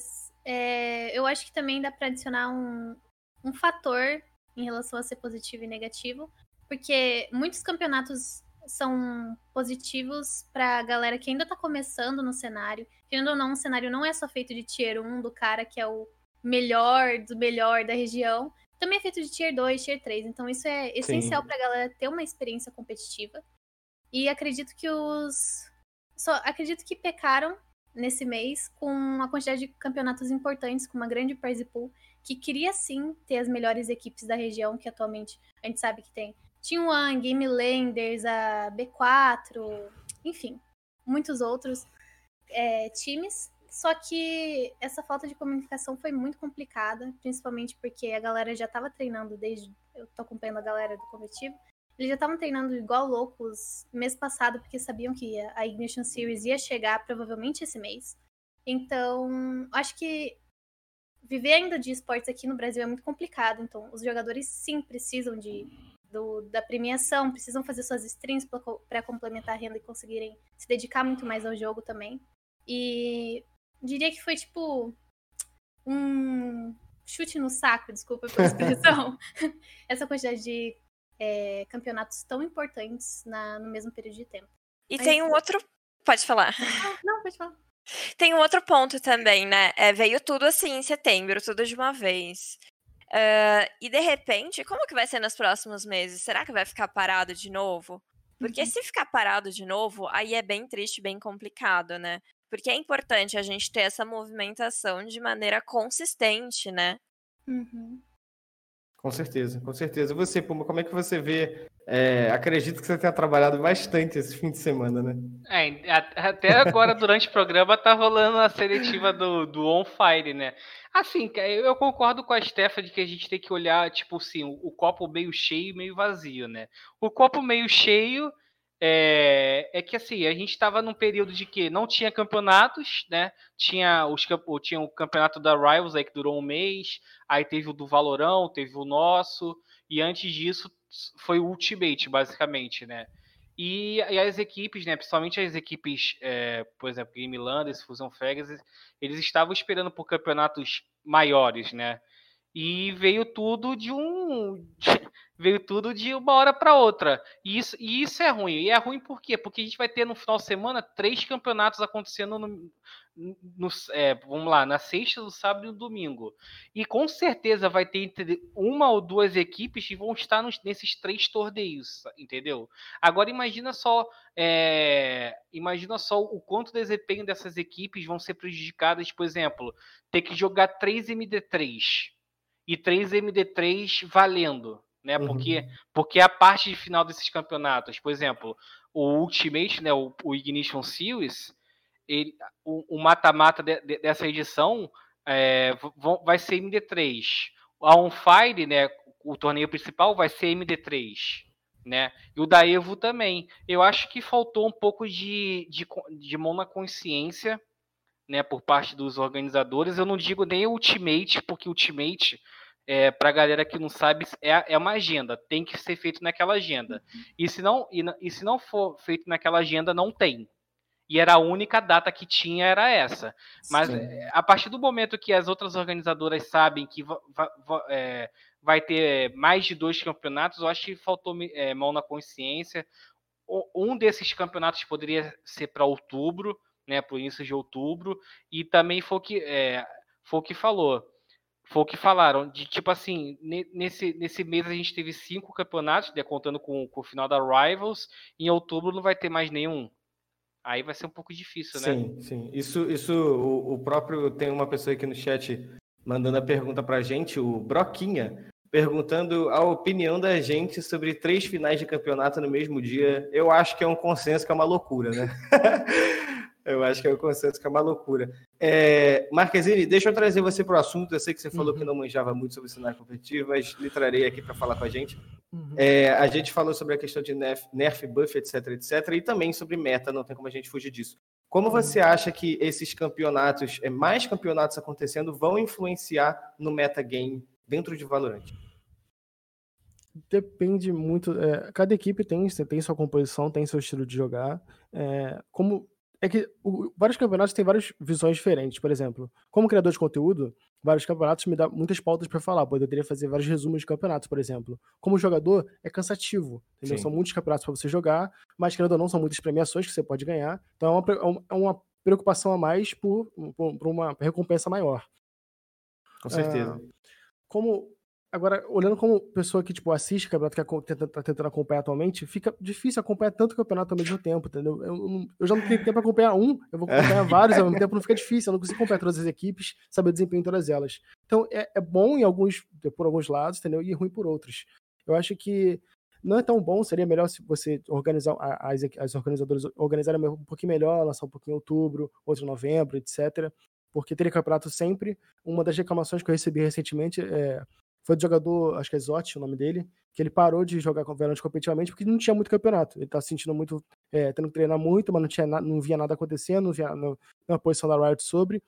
é, eu acho que também dá para adicionar um, um fator em relação a ser positivo e negativo, porque muitos campeonatos são positivos para a galera que ainda está começando no cenário. Querendo ou não, o cenário não é só feito de tier 1 do cara que é o melhor do melhor da região. Também é feito de tier 2, tier 3. Então isso é essencial para a galera ter uma experiência competitiva. E acredito que os. Só acredito que pecaram nesse mês com a quantidade de campeonatos importantes, com uma grande prize pool, que queria sim ter as melhores equipes da região, que atualmente a gente sabe que tem T1, Game Landers, a B4, enfim, muitos outros é, times. Só que essa falta de comunicação foi muito complicada, principalmente porque a galera já estava treinando desde. Eu tô acompanhando a galera do competitivo. Eles já estavam treinando igual loucos mês passado, porque sabiam que a Ignition Series ia chegar provavelmente esse mês. Então, acho que viver ainda de esportes aqui no Brasil é muito complicado. Então, os jogadores sim precisam de do, da premiação, precisam fazer suas streams para complementar a renda e conseguirem se dedicar muito mais ao jogo também. E diria que foi tipo um chute no saco, desculpa pela expressão, *laughs* *laughs* essa quantidade de é, campeonatos tão importantes na, no mesmo período de tempo. E Mas... tem um outro. Pode falar. Não, não, pode falar. Tem um outro ponto também, né? É, veio tudo assim em setembro, tudo de uma vez. Uh, e de repente, como que vai ser nos próximos meses? Será que vai ficar parado de novo? Porque uhum. se ficar parado de novo, aí é bem triste, bem complicado, né? Porque é importante a gente ter essa movimentação de maneira consistente, né? Uhum. Com certeza, com certeza. Você, Puma, como é que você vê? É, acredito que você tenha trabalhado bastante esse fim de semana, né? É, até agora, durante o programa, tá rolando a seletiva do, do On Fire, né? Assim, eu concordo com a Stefa de que a gente tem que olhar, tipo assim, o, o copo meio cheio e meio vazio, né? O copo meio cheio é, é que assim, a gente estava num período de que não tinha campeonatos, né? Tinha, os, tinha o campeonato da Rivals aí que durou um mês, aí teve o do Valorão, teve o nosso, e antes disso foi o Ultimate, basicamente, né? E, e as equipes, né? Principalmente as equipes, é, por exemplo, Game Landers, Fusion Fegas, eles estavam esperando por campeonatos maiores, né? E veio tudo de um. *laughs* veio tudo de uma hora para outra. E isso, e isso é ruim. E é ruim por quê? Porque a gente vai ter no final de semana três campeonatos acontecendo no, no é, vamos lá, na sexta, no sábado e no domingo. E com certeza vai ter uma ou duas equipes que vão estar nos, nesses três torneios, entendeu? Agora imagina só, é, imagina só o quanto desempenho dessas equipes vão ser prejudicadas, por exemplo, ter que jogar 3 MD3 e 3 MD3 valendo, né? Uhum. Porque, porque a parte de final desses campeonatos, por exemplo, o Ultimate, né, o, o Ignition Series, ele, o mata-mata de, de, dessa edição é, vai ser MD3. A On Fire, né, o torneio principal vai ser MD3, né? E o da Evo também. Eu acho que faltou um pouco de, de, de mão na consciência né, por parte dos organizadores. Eu não digo nem Ultimate, porque Ultimate, é, para a galera que não sabe, é, é uma agenda, tem que ser feito naquela agenda. Uhum. E se, não, e, e se não for feito naquela agenda, não tem. E era a única data que tinha, era essa. Mas Sim. É, a partir do momento que as outras organizadoras sabem que é, vai ter mais de dois campeonatos, eu acho que faltou é, mão na consciência. Um desses campeonatos poderia ser para outubro, né, para o início de outubro, e também foi o que, é, foi o que falou. Foi o que falaram, de tipo assim, nesse, nesse mês a gente teve cinco campeonatos, né, contando com, com o final da Rivals, em outubro não vai ter mais nenhum. Aí vai ser um pouco difícil, né? Sim, sim. Isso, isso o, o próprio. Tem uma pessoa aqui no chat mandando a pergunta pra gente, o Broquinha, perguntando a opinião da gente sobre três finais de campeonato no mesmo dia. Eu acho que é um consenso que é uma loucura, né? *laughs* Eu acho que é o consenso que é uma loucura. É, Marquezine, deixa eu trazer você para o assunto. Eu sei que você falou uhum. que não manjava muito sobre o cenário competitivo, mas lhe trarei aqui para falar com a gente. Uhum. É, a gente falou sobre a questão de nerf, nerf, buff, etc, etc, e também sobre meta, não tem como a gente fugir disso. Como você uhum. acha que esses campeonatos, é, mais campeonatos acontecendo, vão influenciar no metagame dentro de Valorant? Depende muito. É, cada equipe tem, tem sua composição, tem seu estilo de jogar. É, como é que o, vários campeonatos têm várias visões diferentes. Por exemplo, como criador de conteúdo, vários campeonatos me dão muitas pautas para falar. eu poderia fazer vários resumos de campeonatos, por exemplo. Como jogador, é cansativo. Entendeu? São muitos campeonatos para você jogar, mas querendo ou não, são muitas premiações que você pode ganhar. Então é uma, é uma preocupação a mais por, por, por uma recompensa maior. Com certeza. Uh, como Agora, olhando como pessoa que, tipo, assiste campeonato, que tá, tá tentando acompanhar atualmente, fica difícil acompanhar tanto campeonato ao mesmo tempo, entendeu? Eu, eu já não tenho tempo para acompanhar um, eu vou acompanhar vários ao mesmo *laughs* tempo, não fica difícil, eu não consigo acompanhar todas as equipes, saber o desempenho em todas elas. Então, é, é bom em alguns, por alguns lados, entendeu? E ruim por outros. Eu acho que não é tão bom, seria melhor se você organizar, as, as organizadoras organizarem um pouquinho melhor, lançar um pouquinho em outubro, outro em novembro, etc. Porque teria campeonato sempre. Uma das reclamações que eu recebi recentemente é foi do jogador, acho que é Zotti o nome dele, que ele parou de jogar com o Valorant competitivamente porque não tinha muito campeonato. Ele tá se sentindo muito, é, tendo que treinar muito, mas não, tinha não via nada acontecendo, não via não, não posição da Riot sobre.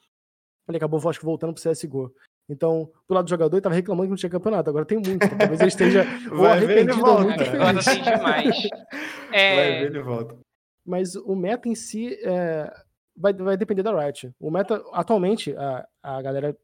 Ele acabou, acho que, voltando pro CSGO. Então, do lado do jogador, ele tava reclamando que não tinha campeonato. Agora tem muito. Talvez ele esteja *laughs* ou arrependido ou muito Agora tem demais. *laughs* É... Vai ver, ele volta. Mas o meta em si é... vai, vai depender da Riot. O meta, atualmente, a, a galera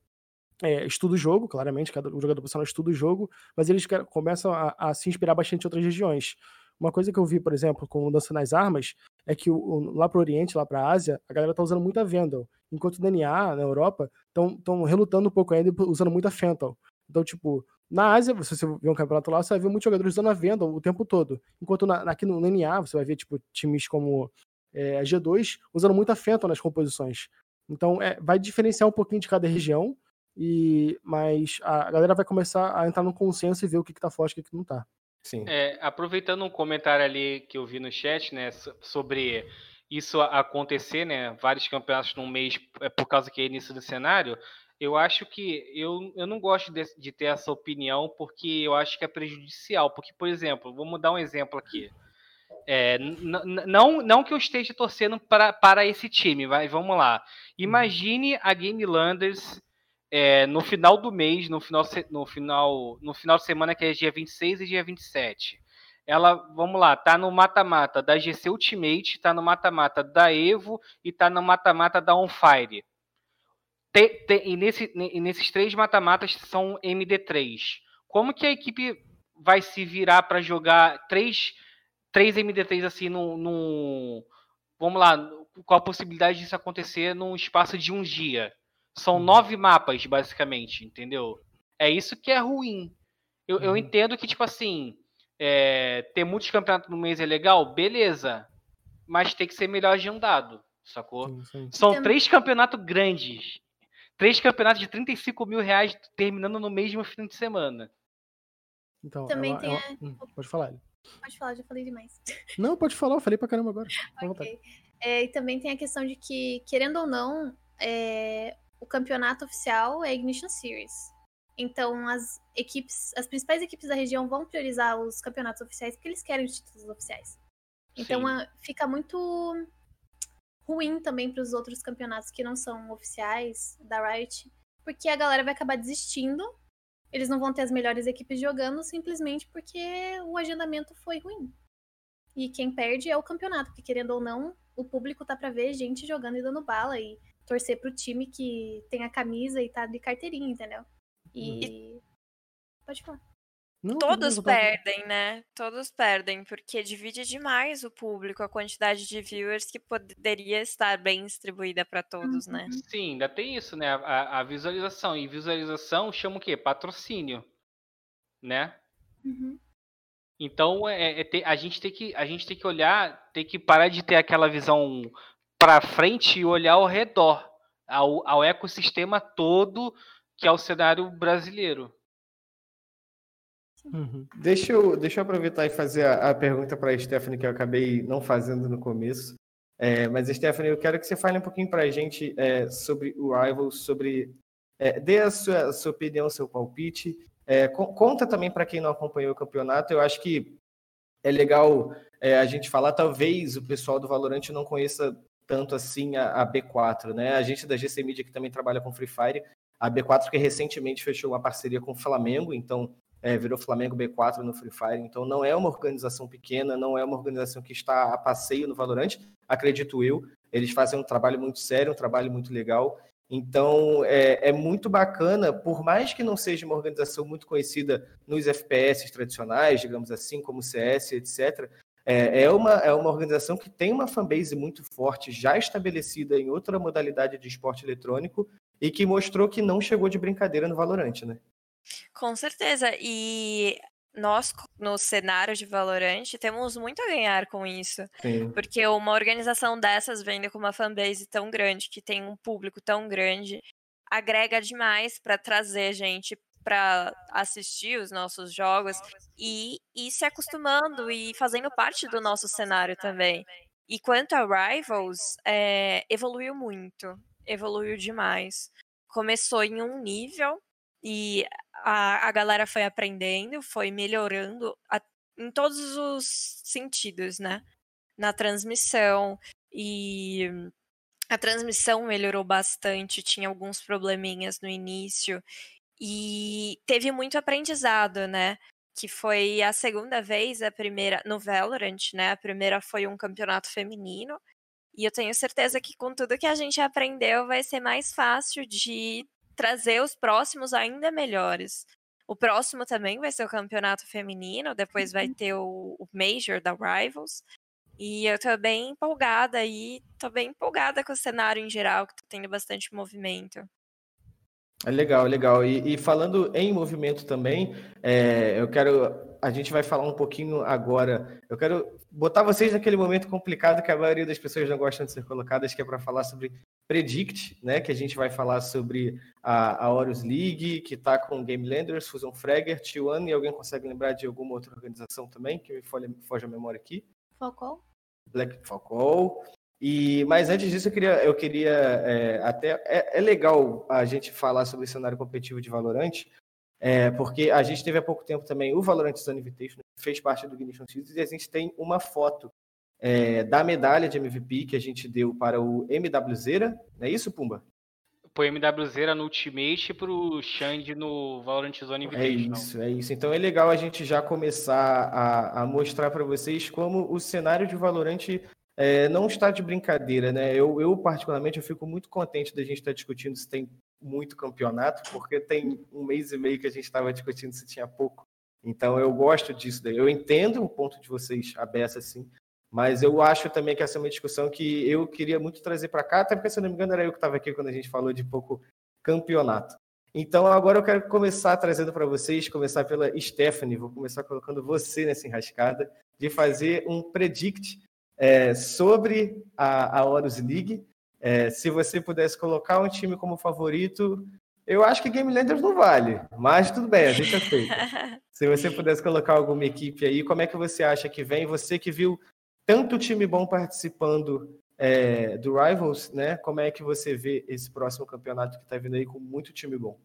é, estuda o jogo, claramente, cada, jogador profissional estuda o jogo, mas eles começam a, a, se inspirar bastante em outras regiões. Uma coisa que eu vi, por exemplo, com mudança nas armas, é que o, o, lá para o Oriente, lá para a Ásia, a galera tá usando muita Vandal, enquanto o DNA na Europa estão relutando um pouco ainda usando muita Fental. Então, tipo, na Ásia, se você ver um campeonato lá, você vai ver muitos jogadores usando a Vandal o tempo todo. Enquanto na, aqui no NA, você vai ver, tipo, times como é, a G2 usando muita Fental nas composições. Então, é, vai diferenciar um pouquinho de cada região, E, mas a galera vai começar a entrar no consenso e ver o que, que tá forte e o que, que não tá. Sim. É, aproveitando um comentário ali que eu vi no chat, né, sobre isso acontecer, né, vários campeonatos num mês é por causa que é início do cenário, eu acho que eu, eu não gosto de, de ter essa opinião porque eu acho que é prejudicial. Porque, por exemplo, vamos dar um exemplo aqui. É, não, não que eu esteja torcendo para, para esse time, mas vamos lá. Imagine a Game Landers é, no final do mês, no final, no, final, no final de semana, que é dia 26 e dia 27. Ela, vamos lá, tá no mata-mata da GC Ultimate, tá no mata-mata da Evo e tá no mata-mata da On Fire. Te, te, e, nesse, e nesses três mata-matas são MD3. Como que a equipe vai se virar para jogar três, três MD3 assim num, Vamos lá, qual a possibilidade disso acontecer num espaço de um dia? São uhum. nove mapas, basicamente, entendeu? É isso que é ruim. Eu, eu uhum. entendo que, tipo assim, é, ter muitos campeonatos no mês é legal, beleza. Mas tem que ser melhor agendado, sacou? Sim, sim. São três campeonatos grandes. Três campeonatos de 35 mil reais terminando no mesmo fim de semana. Então, Também ela, tem ela... A... Hum, pode falar. Pode falar, já falei demais. *laughs* Não, pode falar, eu falei pra caramba agora. okay. é, e também tem a questão de que, querendo ou não, é, o campeonato oficial é a Ignition Series. Então, as equipes, as principais equipes da região vão priorizar os campeonatos oficiais porque eles querem os títulos oficiais. Então, a, fica muito ruim também para os outros campeonatos que não são oficiais da Riot, porque a galera vai acabar desistindo. Eles não vão ter as melhores equipes jogando simplesmente porque o agendamento foi ruim. E quem perde é o campeonato, porque querendo ou não, o público tá para ver gente jogando e dando bala e torcer pro time que tem a camisa e tá de carteirinha, entendeu? E. Hum. Pode falar. Não, Todos perdem, né? Todos perdem, porque divide demais o público, a quantidade de viewers que poderia estar bem distribuída para todos, né? Uhum. Sim, ainda tem isso, né? A, a, visualização. E visualização chama o quê? Patrocínio. Né? Uhum. Então é, é ter, a, gente tem que, a gente tem que olhar, tem que parar de ter aquela visão para frente e olhar ao redor, ao, ao ecossistema todo que é o cenário brasileiro. Uhum. Deixa, eu, deixa eu aproveitar e fazer a, a pergunta para a Stephanie, que eu acabei não fazendo no começo. É, mas, Stephanie, eu quero que você fale um pouquinho para a gente é, sobre o Rivals, sobre. É, dê a sua, a sua opinião, seu palpite. É, conta também para quem não acompanhou o campeonato. Eu acho que é legal é, a gente falar. Talvez o pessoal do Valorante não conheça tanto assim a, a, B4, né? A gente da GC Media que também trabalha com Free Fire, a B4 que recentemente fechou uma parceria com o Flamengo, então é, virou Flamengo B4 no Free Fire. Então não é uma organização pequena, não é uma organização que está a passeio no Valorant, acredito eu. Eles fazem um trabalho muito sério, um trabalho muito legal. Então é, é muito bacana, por mais que não seja uma organização muito conhecida nos FPS tradicionais, digamos assim, como CS, etc., é, é, uma, é uma organização que tem uma fanbase muito forte, já estabelecida em outra modalidade de esporte eletrônico e que mostrou que não chegou de brincadeira no Valorant, né? Com certeza. E nós, no cenário de Valorant, temos muito a ganhar com isso. Sim. Porque uma organização dessas vendo com uma fanbase tão grande, que tem um público tão grande, agrega demais para trazer gente para assistir os nossos jogos e ir se acostumando e fazendo parte do nosso cenário também. E quanto a Rivals, é, evoluiu muito, evoluiu demais. Começou em um nível e a, a galera foi aprendendo, foi melhorando a, em todos os sentidos, né? Na transmissão e a transmissão melhorou bastante, tinha alguns probleminhas no início e teve muito aprendizado, né? Que foi a segunda vez, a primeira no Valorant, né? A primeira foi um campeonato feminino. E eu tenho certeza que com tudo que a gente aprendeu vai ser mais fácil de trazer os próximos ainda melhores. O próximo também vai ser o campeonato feminino, depois vai uhum. ter o, o Major da Rivals. E eu tô bem empolgada e tô bem empolgada com o cenário em geral, que tá tendo bastante movimento. É legal, legal. E, e falando em movimento também, é, eu quero. A gente vai falar um pouquinho agora. Eu quero botar vocês naquele momento complicado que a maioria das pessoas não gostam de ser colocadas, que é para falar sobre Predict, né? Que a gente vai falar sobre a, a Horus League, que está com Game Landers, Fusion Fragger, T1, e alguém consegue lembrar de alguma outra organização também, que me foge, foge a memória aqui? Falcão. Black Falcon. E, mas antes disso, eu queria, eu queria é, até. É, é, legal a gente falar sobre o cenário competitivo de Valorant, é, porque a gente teve há pouco tempo também o Valorant Sun Invitation, que fez parte do Ignition Series, e a gente tem uma foto é, da medalha de MVP que a gente deu para o MWZera. Não é isso, Pumba? Pro MWZera no Ultimate e pro Xande no Valorant Zone Invitation. É isso, é isso. Então é legal a gente já começar a, a mostrar para vocês como o cenário de Valorant é, não está de brincadeira, né? Eu, eu, particularmente, eu fico muito contente da gente estar discutindo se tem muito campeonato, porque tem um mês e meio que a gente estava discutindo se tinha pouco. Então, eu gosto disso daí. Eu entendo o ponto de vocês, a beça, assim, mas eu acho também que essa é uma discussão que eu queria muito trazer para cá, até porque, se eu não me engano, era eu que estava aqui quando a gente falou de pouco campeonato. Então, agora eu quero começar trazendo para vocês, começar pela Stephanie, vou começar colocando você nessa enrascada, de fazer um predict é, sobre a, a Horus League. É, se você pudesse colocar um time como favorito, eu acho que Game Landers não vale, mas tudo bem, a gente aceita. *laughs* se você pudesse colocar alguma equipe aí, como é que você acha que vem? Você que viu tanto time bom participando é, do Rivals, né? Como é que você vê esse próximo campeonato que está vindo aí com muito time bom?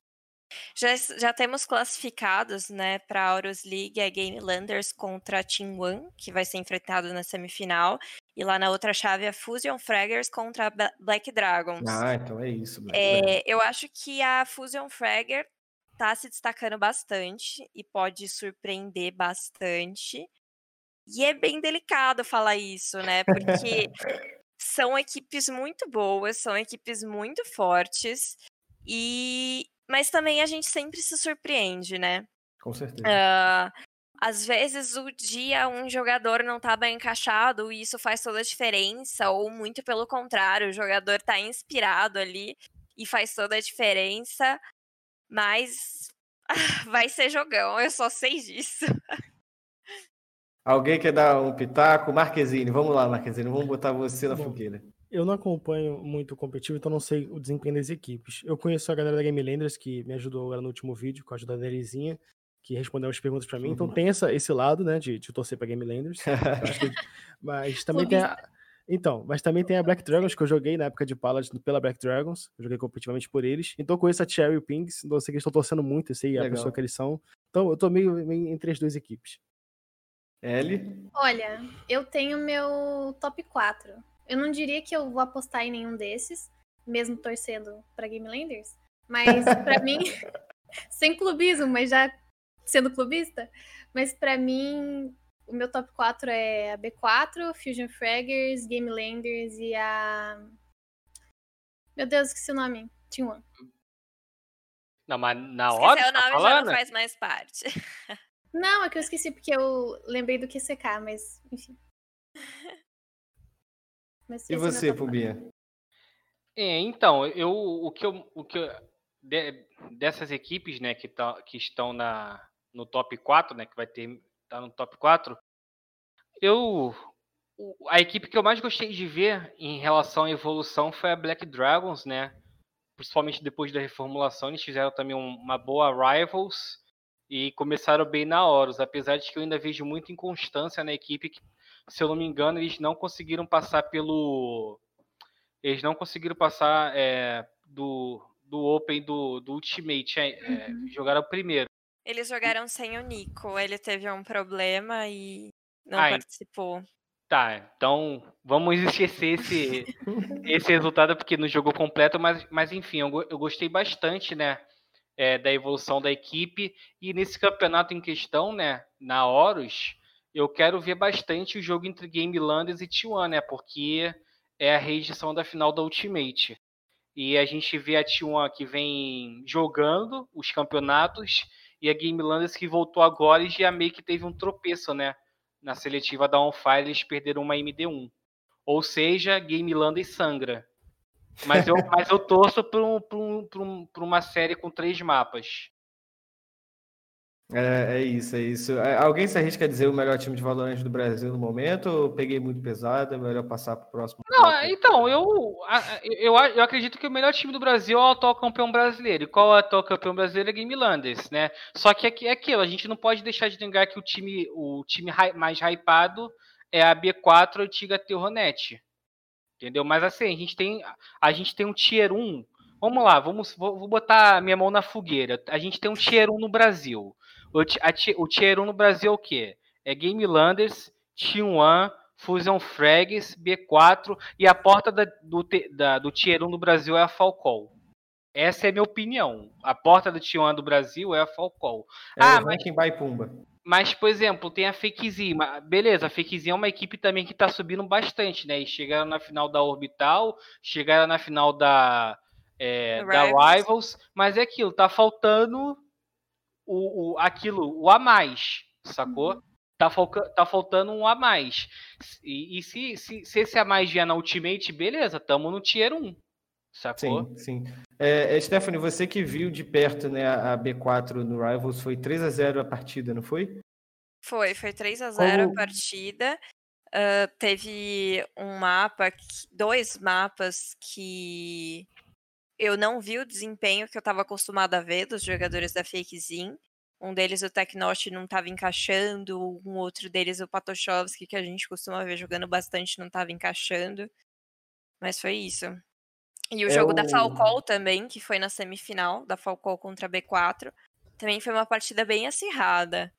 Já, já temos classificados, né, para a Auros League, a Game Landers contra a Team One, que vai ser enfrentado na semifinal. E lá na outra chave, a Fusion Fraggers contra a Black Dragons. Ah, então é isso. É, eu acho que a Fusion Fragger está se destacando bastante e pode surpreender bastante. E é bem delicado falar isso, né? Porque *laughs* são equipes muito boas, são equipes muito fortes. E mas também a gente sempre se surpreende, né? Com certeza. Uh, às vezes o dia um jogador não tá bem encaixado e isso faz toda a diferença, ou muito pelo contrário, o jogador tá inspirado ali e faz toda a diferença, mas *laughs* vai ser jogão, eu só sei disso. Alguém quer dar um pitaco? Marquezine, vamos lá, Marquezine, vamos botar você na Bom, fogueira. Eu não acompanho muito o competitivo, então não sei o desempenho das equipes. Eu conheço a galera da Game Landers, que me ajudou agora no último vídeo, com a ajuda da Nerizinha, que respondeu as perguntas para mim. Então uhum. tem essa, esse lado, né, de, de torcer pra Game Landers. que, *laughs* mas também tem a, então, mas também tem a Black Dragons, que eu joguei na época de Paladin pela Black Dragons. Eu joguei competitivamente por eles. Então eu conheço a Cherry e o Pings. Então eu sei que eles estão torcendo muito, eu sei Legal. a pessoa que eles são. Então eu tô meio, meio entre as duas equipes. L? Olha, eu tenho meu top 4. Eu não diria que eu vou apostar em nenhum desses, mesmo torcendo para Game Landers, mas para *laughs* mim, sem clubismo, mas já sendo clubista, mas para mim o meu top 4 é a B4, Fusion Fraggers, Game Landers e a Meu Deus, esqueci o nome. Tinha um. Não, mas na hora. Esqueci o tá nome tá já não faz mais parte. Não, é que eu esqueci porque eu lembrei do QCK, mas enfim. *laughs* e você, Pubinha? É, então, eu, o que eu, o que eu, de, dessas equipes, né, que, tá, que estão na, no top 4, né, que vai ter tá no top 4, eu a equipe que eu mais gostei de ver em relação à evolução foi a Black Dragons, né? Principalmente depois da reformulação, eles fizeram também um, uma boa Rivals e começaram bem na Horus, apesar de que eu ainda vejo muita inconstância na equipe se eu não me engano, eles não conseguiram passar pelo. Eles não conseguiram passar é, do, do Open do, do Ultimate. É, é uhum. Jogaram primeiro. Eles jogaram sem o Nico. Ele teve um problema e não ah, participou. Tá, então vamos esquecer esse, *laughs* esse resultado porque não jogou completo, mas, mas enfim, eu, eu gostei bastante, né? É, da evolução da equipe e nesse campeonato em questão, né? Na Horus, eu quero ver bastante o jogo entre Game Landers e T1, né? Porque é a reedição da final da Ultimate. E a gente vê a T1 que vem jogando os campeonatos e a Game Landers que voltou agora e já meio que teve um tropeço, né? Na seletiva da On Fire eles perderam uma MD1. Ou seja, Game Landers sangra. Mas eu, mas eu torço por, um, um, um, uma série com três mapas. É, é isso, é isso. É, alguém se arrisca a dizer o melhor time de Valorant do Brasil no momento? Ou peguei muito pesado? É melhor passar para o próximo? Não, então, eu, eu, eu acredito que o melhor time do Brasil é o atual campeão brasileiro. E qual é o atual campeão brasileiro? É Game Landers, né? Só que é, é aquilo, a gente não pode deixar de negar que o time, o time mais hypado é a B4 antiga Terronet. Entendeu? Mas assim, a gente tem, a gente tem um Tier 1. Vamos lá, vamos, vou, vou botar minha mão na fogueira. A gente tem um Tier 1 no Brasil. O, a, o Tier 1 no Brasil é o quê? É Game Landers, T1, Fusion Frags, B4 e a porta da, do, da, do Tier 1 no Brasil é a Falcol. Essa é a minha opinião. A porta do Tier 1 do Brasil é a Falcol. É ah, mas, by Pumba. Mas, por exemplo, tem a Fakezinha. Beleza, a Fakezinha é uma equipe também que está subindo bastante, né? E chegaram na final da Orbital, chegaram na final da, é, da Rivals, mas é aquilo, tá faltando o, o, aquilo, o a mais, sacou? Uhum. Tá, tá faltando um a mais. E, e se, se, se, esse a mais vier na Ultimate, beleza, tamo no Tier 1. Sacou? Sim, sim. É, é, Stephanie, você que viu de perto né, a B4 no Rivals, foi 3 a 0 a partida, não foi? Foi, foi 3 a 0 Como... a partida. Uh, teve um mapa, dois mapas que eu não vi o desempenho que eu estava acostumada a ver dos jogadores da Fakezin. Um deles o Teknosh não estava encaixando, um outro deles o Patoshovski, que a gente costuma ver jogando bastante, não estava encaixando. Mas foi isso. E o é jogo da Falcol também, que foi na semifinal, da Falcol contra a B4, também foi uma partida bem acirrada.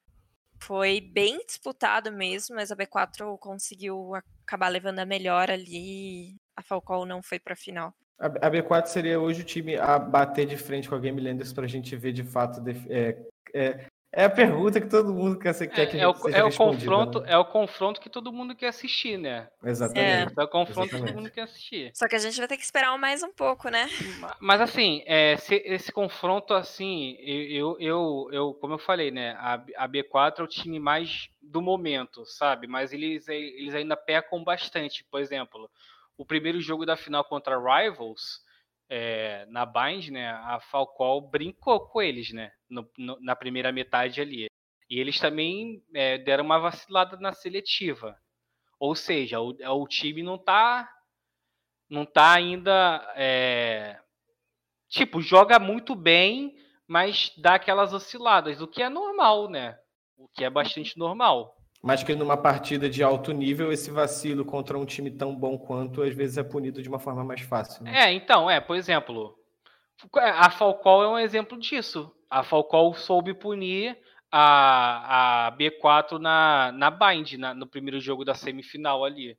Foi bem disputado mesmo, mas a B4 conseguiu acabar levando a melhor ali. A Falcol não foi para a final. A B4 seria hoje o time a bater de frente com a Game Landers para a gente ver de fato é, é, é, a pergunta que todo mundo quer, quer que é, é o, é o confronto né? É o confronto que todo mundo quer assistir, né? Exatamente. É, é o confronto Exatamente. que todo mundo quer assistir. Só que a gente vai ter que esperar mais um pouco, né? Mas assim, é, esse confronto, assim, eu, eu, eu, como eu falei, né? A, a B4 é o time mais do momento, sabe? Mas eles, eles ainda pecam bastante. Por exemplo, o primeiro jogo da final contra Rivals, é, na Bind, né, a Falcol brincou com eles, né, no, no, na primeira metade ali. E eles também é, deram uma vacilada na seletiva. Ou seja, o, o time não tá, não tá ainda, é, tipo, joga muito bem, mas dá aquelas osciladas, o que é normal, né? O que é bastante normal. Mas que numa partida de alto nível, esse vacilo contra um time tão bom quanto, às vezes é punido de uma forma mais fácil. Né? É, então, é, por exemplo, a Falcol é um exemplo disso. A Falcol soube punir a, a B4 na, na Bind, na, no primeiro jogo da semifinal ali.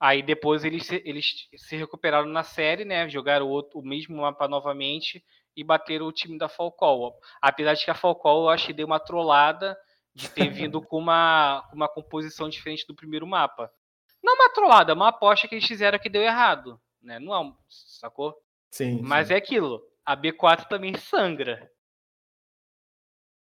Aí depois eles, eles se recuperaram na série, né? Jogaram o, o mesmo mapa novamente e bateram o time da Falcol. Apesar de que a Falcol eu achei deu uma trollada de ter vindo com uma, uma composição diferente do primeiro mapa. Não uma trollada, uma aposta que eles fizeram que deu errado. Né? Não é um, sacou? Sim. Mas sim. é aquilo. A B4 também sangra.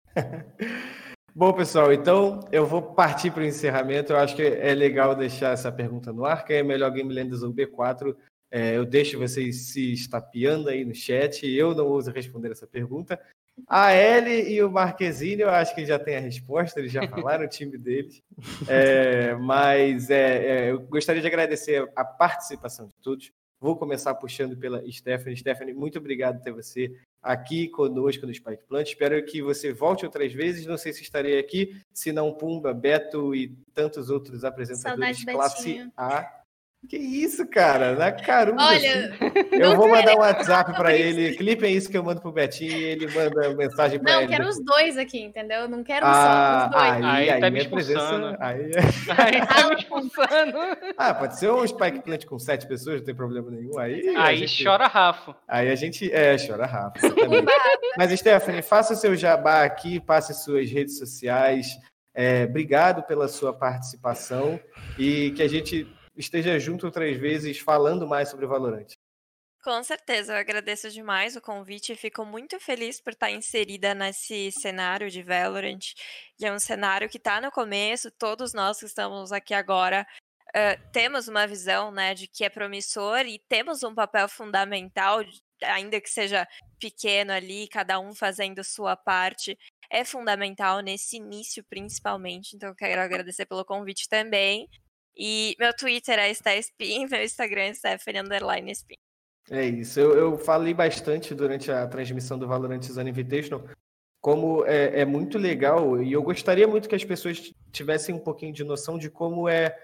*laughs* Bom, pessoal, então eu vou partir para o encerramento. Eu acho que é legal deixar essa pergunta no ar. Quem é melhor Game Landers ou B4? É, eu deixo vocês se estapeando aí no chat. Eu não uso responder essa pergunta. A L e o Marquezine, eu acho que já tem a resposta, eles já *laughs* falaram o time deles. É, mas é, é, eu gostaria de agradecer a participação de todos. Vou começar puxando pela Stephanie. Stephanie, muito obrigado por ter você aqui conosco no Spike Plant. Espero que você volte outras vezes. Não sei se estarei aqui, se não Pumba, Beto e tantos outros apresentadores Saudade classe Betinho. A que isso, cara? Na caramba. Olha, assim. eu vou mandar um WhatsApp para ele. Clipem isso que eu mando pro Betinho e ele manda mensagem para ele. Não, quero os dois aqui, entendeu? Não quero ah, só os dois. Aí, aí, aí tá me expulsando. Aí... *laughs* *laughs* aí tá me expulsando. Ah, pode ser um Spike Plant com sete pessoas, não tem problema nenhum. Aí, aí gente... chora Rafa. Aí a gente. É, chora Rafa. Mas, Stephanie, faça o seu jabá aqui, passe suas redes sociais. É, obrigado pela sua participação e que a gente esteja junto outras vezes falando mais sobre Valorant. Com certeza, eu agradeço demais o convite e fico muito feliz por estar inserida nesse cenário de Valorant. E é um cenário que está no começo, todos nós que estamos aqui agora uh, temos uma visão né, de que é promissor e temos um papel fundamental, ainda que seja pequeno ali, cada um fazendo sua parte, é fundamental nesse início, principalmente. Então, quero agradecer pelo convite também. E meu Twitter é StaSpin, meu Instagram é Stephanie Underline Spin. É isso. Eu, eu falei bastante durante a transmissão do Valorant Zone Invitational como é, é, muito legal e eu gostaria muito que as pessoas tivessem um pouquinho de noção de como é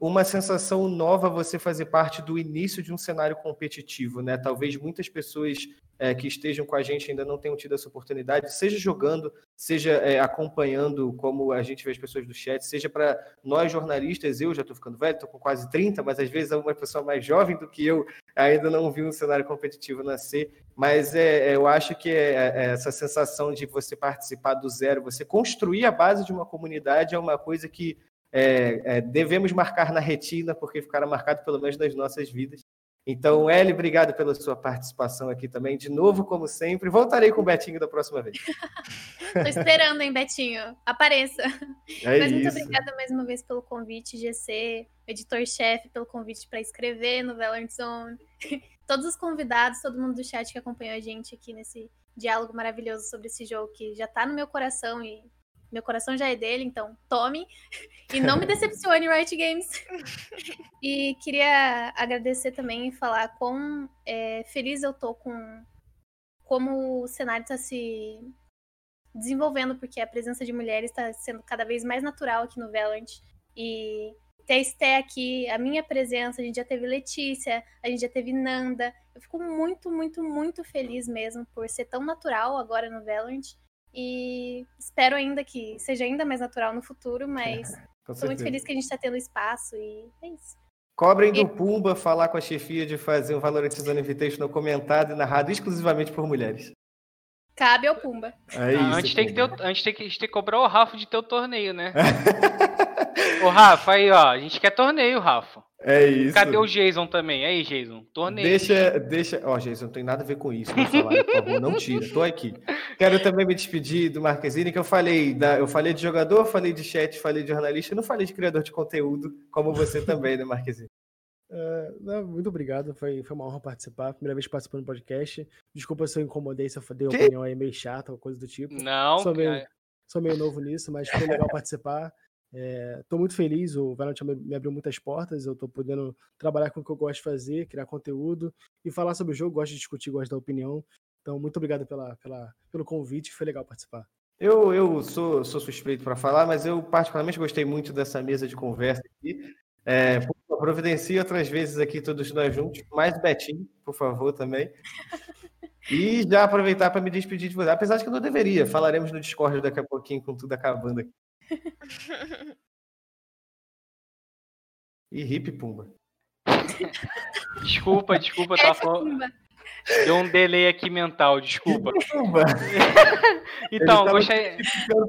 uma sensação nova você fazer parte do início de um cenário competitivo, né? Talvez muitas pessoas é, que estejam com a gente ainda não tenham tido essa oportunidade, seja jogando, seja é, acompanhando, como a gente vê as pessoas do chat, seja para nós jornalistas, eu já estou ficando velho, estou com quase 30, mas às vezes uma pessoa mais jovem do que eu ainda não viu um cenário competitivo nascer, mas é, é eu acho que é, é, essa sensação de você participar do zero, você construir a base de uma comunidade é uma coisa que é, é, devemos marcar na retina, porque ficará marcado pelo menos nas nossas vidas. Então, Eli, obrigado pela sua participação aqui também. De novo, como sempre. Voltarei com o Betinho da próxima vez. Estou esperando, hein, Betinho? Apareça. É Mas muito obrigada mais uma vez pelo convite, GC, editor-chefe, pelo convite para escrever no Valorant Zone. Todos os convidados, todo mundo do chat que acompanhou a gente aqui nesse diálogo maravilhoso sobre esse jogo que já está no meu coração e meu coração já é dele, então tome. *laughs* E não me decepcione, Riot Games. *laughs* E queria agradecer também e falar quão é, feliz eu tô com como o cenário está se desenvolvendo, porque a presença de mulheres está sendo cada vez mais natural aqui no Valorant. E ter a Esté aqui, a minha presença, a gente já teve Letícia, a gente já teve Nanda. Eu fico muito, muito, muito feliz mesmo por ser tão natural agora no Valorant. E espero ainda que seja ainda mais natural no futuro, *laughs* mas estou muito feliz que a gente está tendo espaço e é isso. Cobrem do Pumba falar com a chefia de fazer um Valorantizando Invitational comentado e narrado exclusivamente por mulheres. Cabe ao Pumba. É isso, a, gente tem que ter, a gente tem que, a gente tem que cobrar o Rafa de ter o torneio, né? *laughs* Ô, Rafa, aí, ó, a gente quer torneio, Rafa. É isso. Cadê o Jason também? Aí, Jason, torneio. Deixa, deixa. Ó, Jason, não tem nada a ver com isso. Falar, por favor, não tira. Tô aqui. Quero também me despedir do Marquezine, que eu falei, da, eu falei de jogador, falei de chat, falei de jornalista, não falei de criador de conteúdo, como você também, né, Marquezine? Uh, muito obrigado, foi, foi uma honra participar. Primeira vez participando do podcast. Desculpa se eu incomodei, se eu dei opinião aí meio chata ou coisa do tipo. Não, sou meio, sou meio novo nisso, mas foi legal participar. Estou é, muito feliz, o Valorant me abriu muitas portas, eu estou podendo trabalhar com o que eu gosto de fazer, criar conteúdo e falar sobre o jogo, gosto de discutir, gosto da opinião. Então, muito obrigado pela, pela, pelo convite, foi legal participar. Eu, eu sou, sou suspeito para falar, mas eu particularmente gostei muito dessa mesa de conversa aqui. É, providencie outras vezes aqui todos nós juntos, mais Betinho, por favor, também. *laughs* E já aproveitar para me despedir de você, apesar de que eu não deveria. Falaremos no Discord daqui a pouquinho, com tudo acabando aqui. *laughs* E hip Pumba. Desculpa, desculpa, tá falando. Deu um delay aqui mental, *laughs* desculpa. Pumba. *laughs* então, Ele gostaria.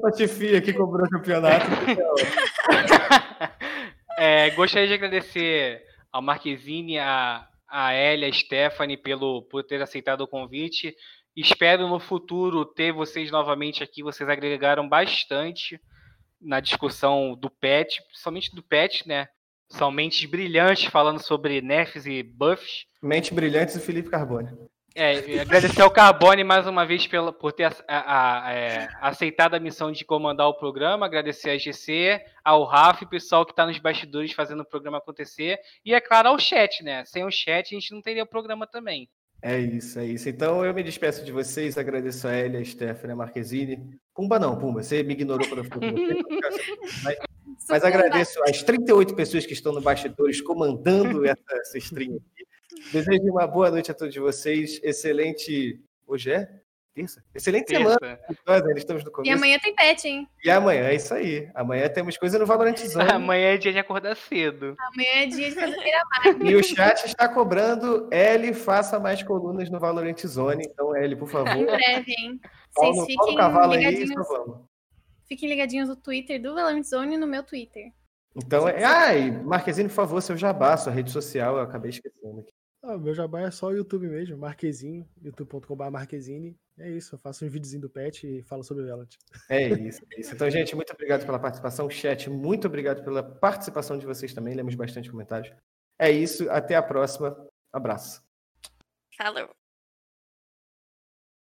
Patifi aqui cobrou o campeonato. é, gostaria de agradecer ao Marquezine, a, a Elia, a Stephanie pelo, por ter aceitado o convite. Espero no futuro ter vocês novamente aqui. Vocês agregaram bastante na discussão do PET, principalmente do PET, né? São mentes brilhantes falando sobre nerfs e buffs. Mentes brilhantes e Felipe Carbone. É, agradecer ao Carbone mais uma vez pela, por ter a, a, a, é, aceitado a missão de comandar o programa, agradecer a GC, ao Rafa e o pessoal que está nos bastidores fazendo o programa acontecer, e é claro ao chat, né? Sem o chat a gente não teria o programa também. É isso, é isso. Então eu me despeço de vocês, agradeço a Elia, a Stephanie, a Marquezine. Pumba não, Pumba, você me ignorou quando eu falei. *laughs* mas, mas agradeço as 38 pessoas que estão no bastidores comandando *laughs* essa, essa stream aqui. Desejo uma boa noite a todos vocês. Excelente. Hoje é? Terça? Excelente Terça. semana. Nós ainda estamos no começo. E amanhã tem pet, hein? E amanhã, é isso aí. Amanhã temos coisa no Valorant Zone. amanhã é dia de acordar cedo. Amanhã é dia de fazer *laughs* mais. E o chat está cobrando, L, faça mais colunas no Valorant Zone. Então, L, por favor. Em breve, hein? Vocês Paulo, fiquem Paulo ligadinhos. Aí, vamos. Fiquem ligadinhos no Twitter do Valorant Zone e no meu Twitter. Então, é... ai, Marquezine, por favor, seu jabá, sua rede social, eu acabei esquecendo aqui. Ah, meu jabá é só o YouTube mesmo, Marquezinho, youtube.com.br Marquezine. É isso, eu faço um videozinho do pet e falo sobre o Velant. É isso, é isso. Então, gente, muito obrigado pela participação. Chat, muito obrigado pela participação de vocês também. Lemos bastante comentários. É isso, até a próxima. Abraço. Falou.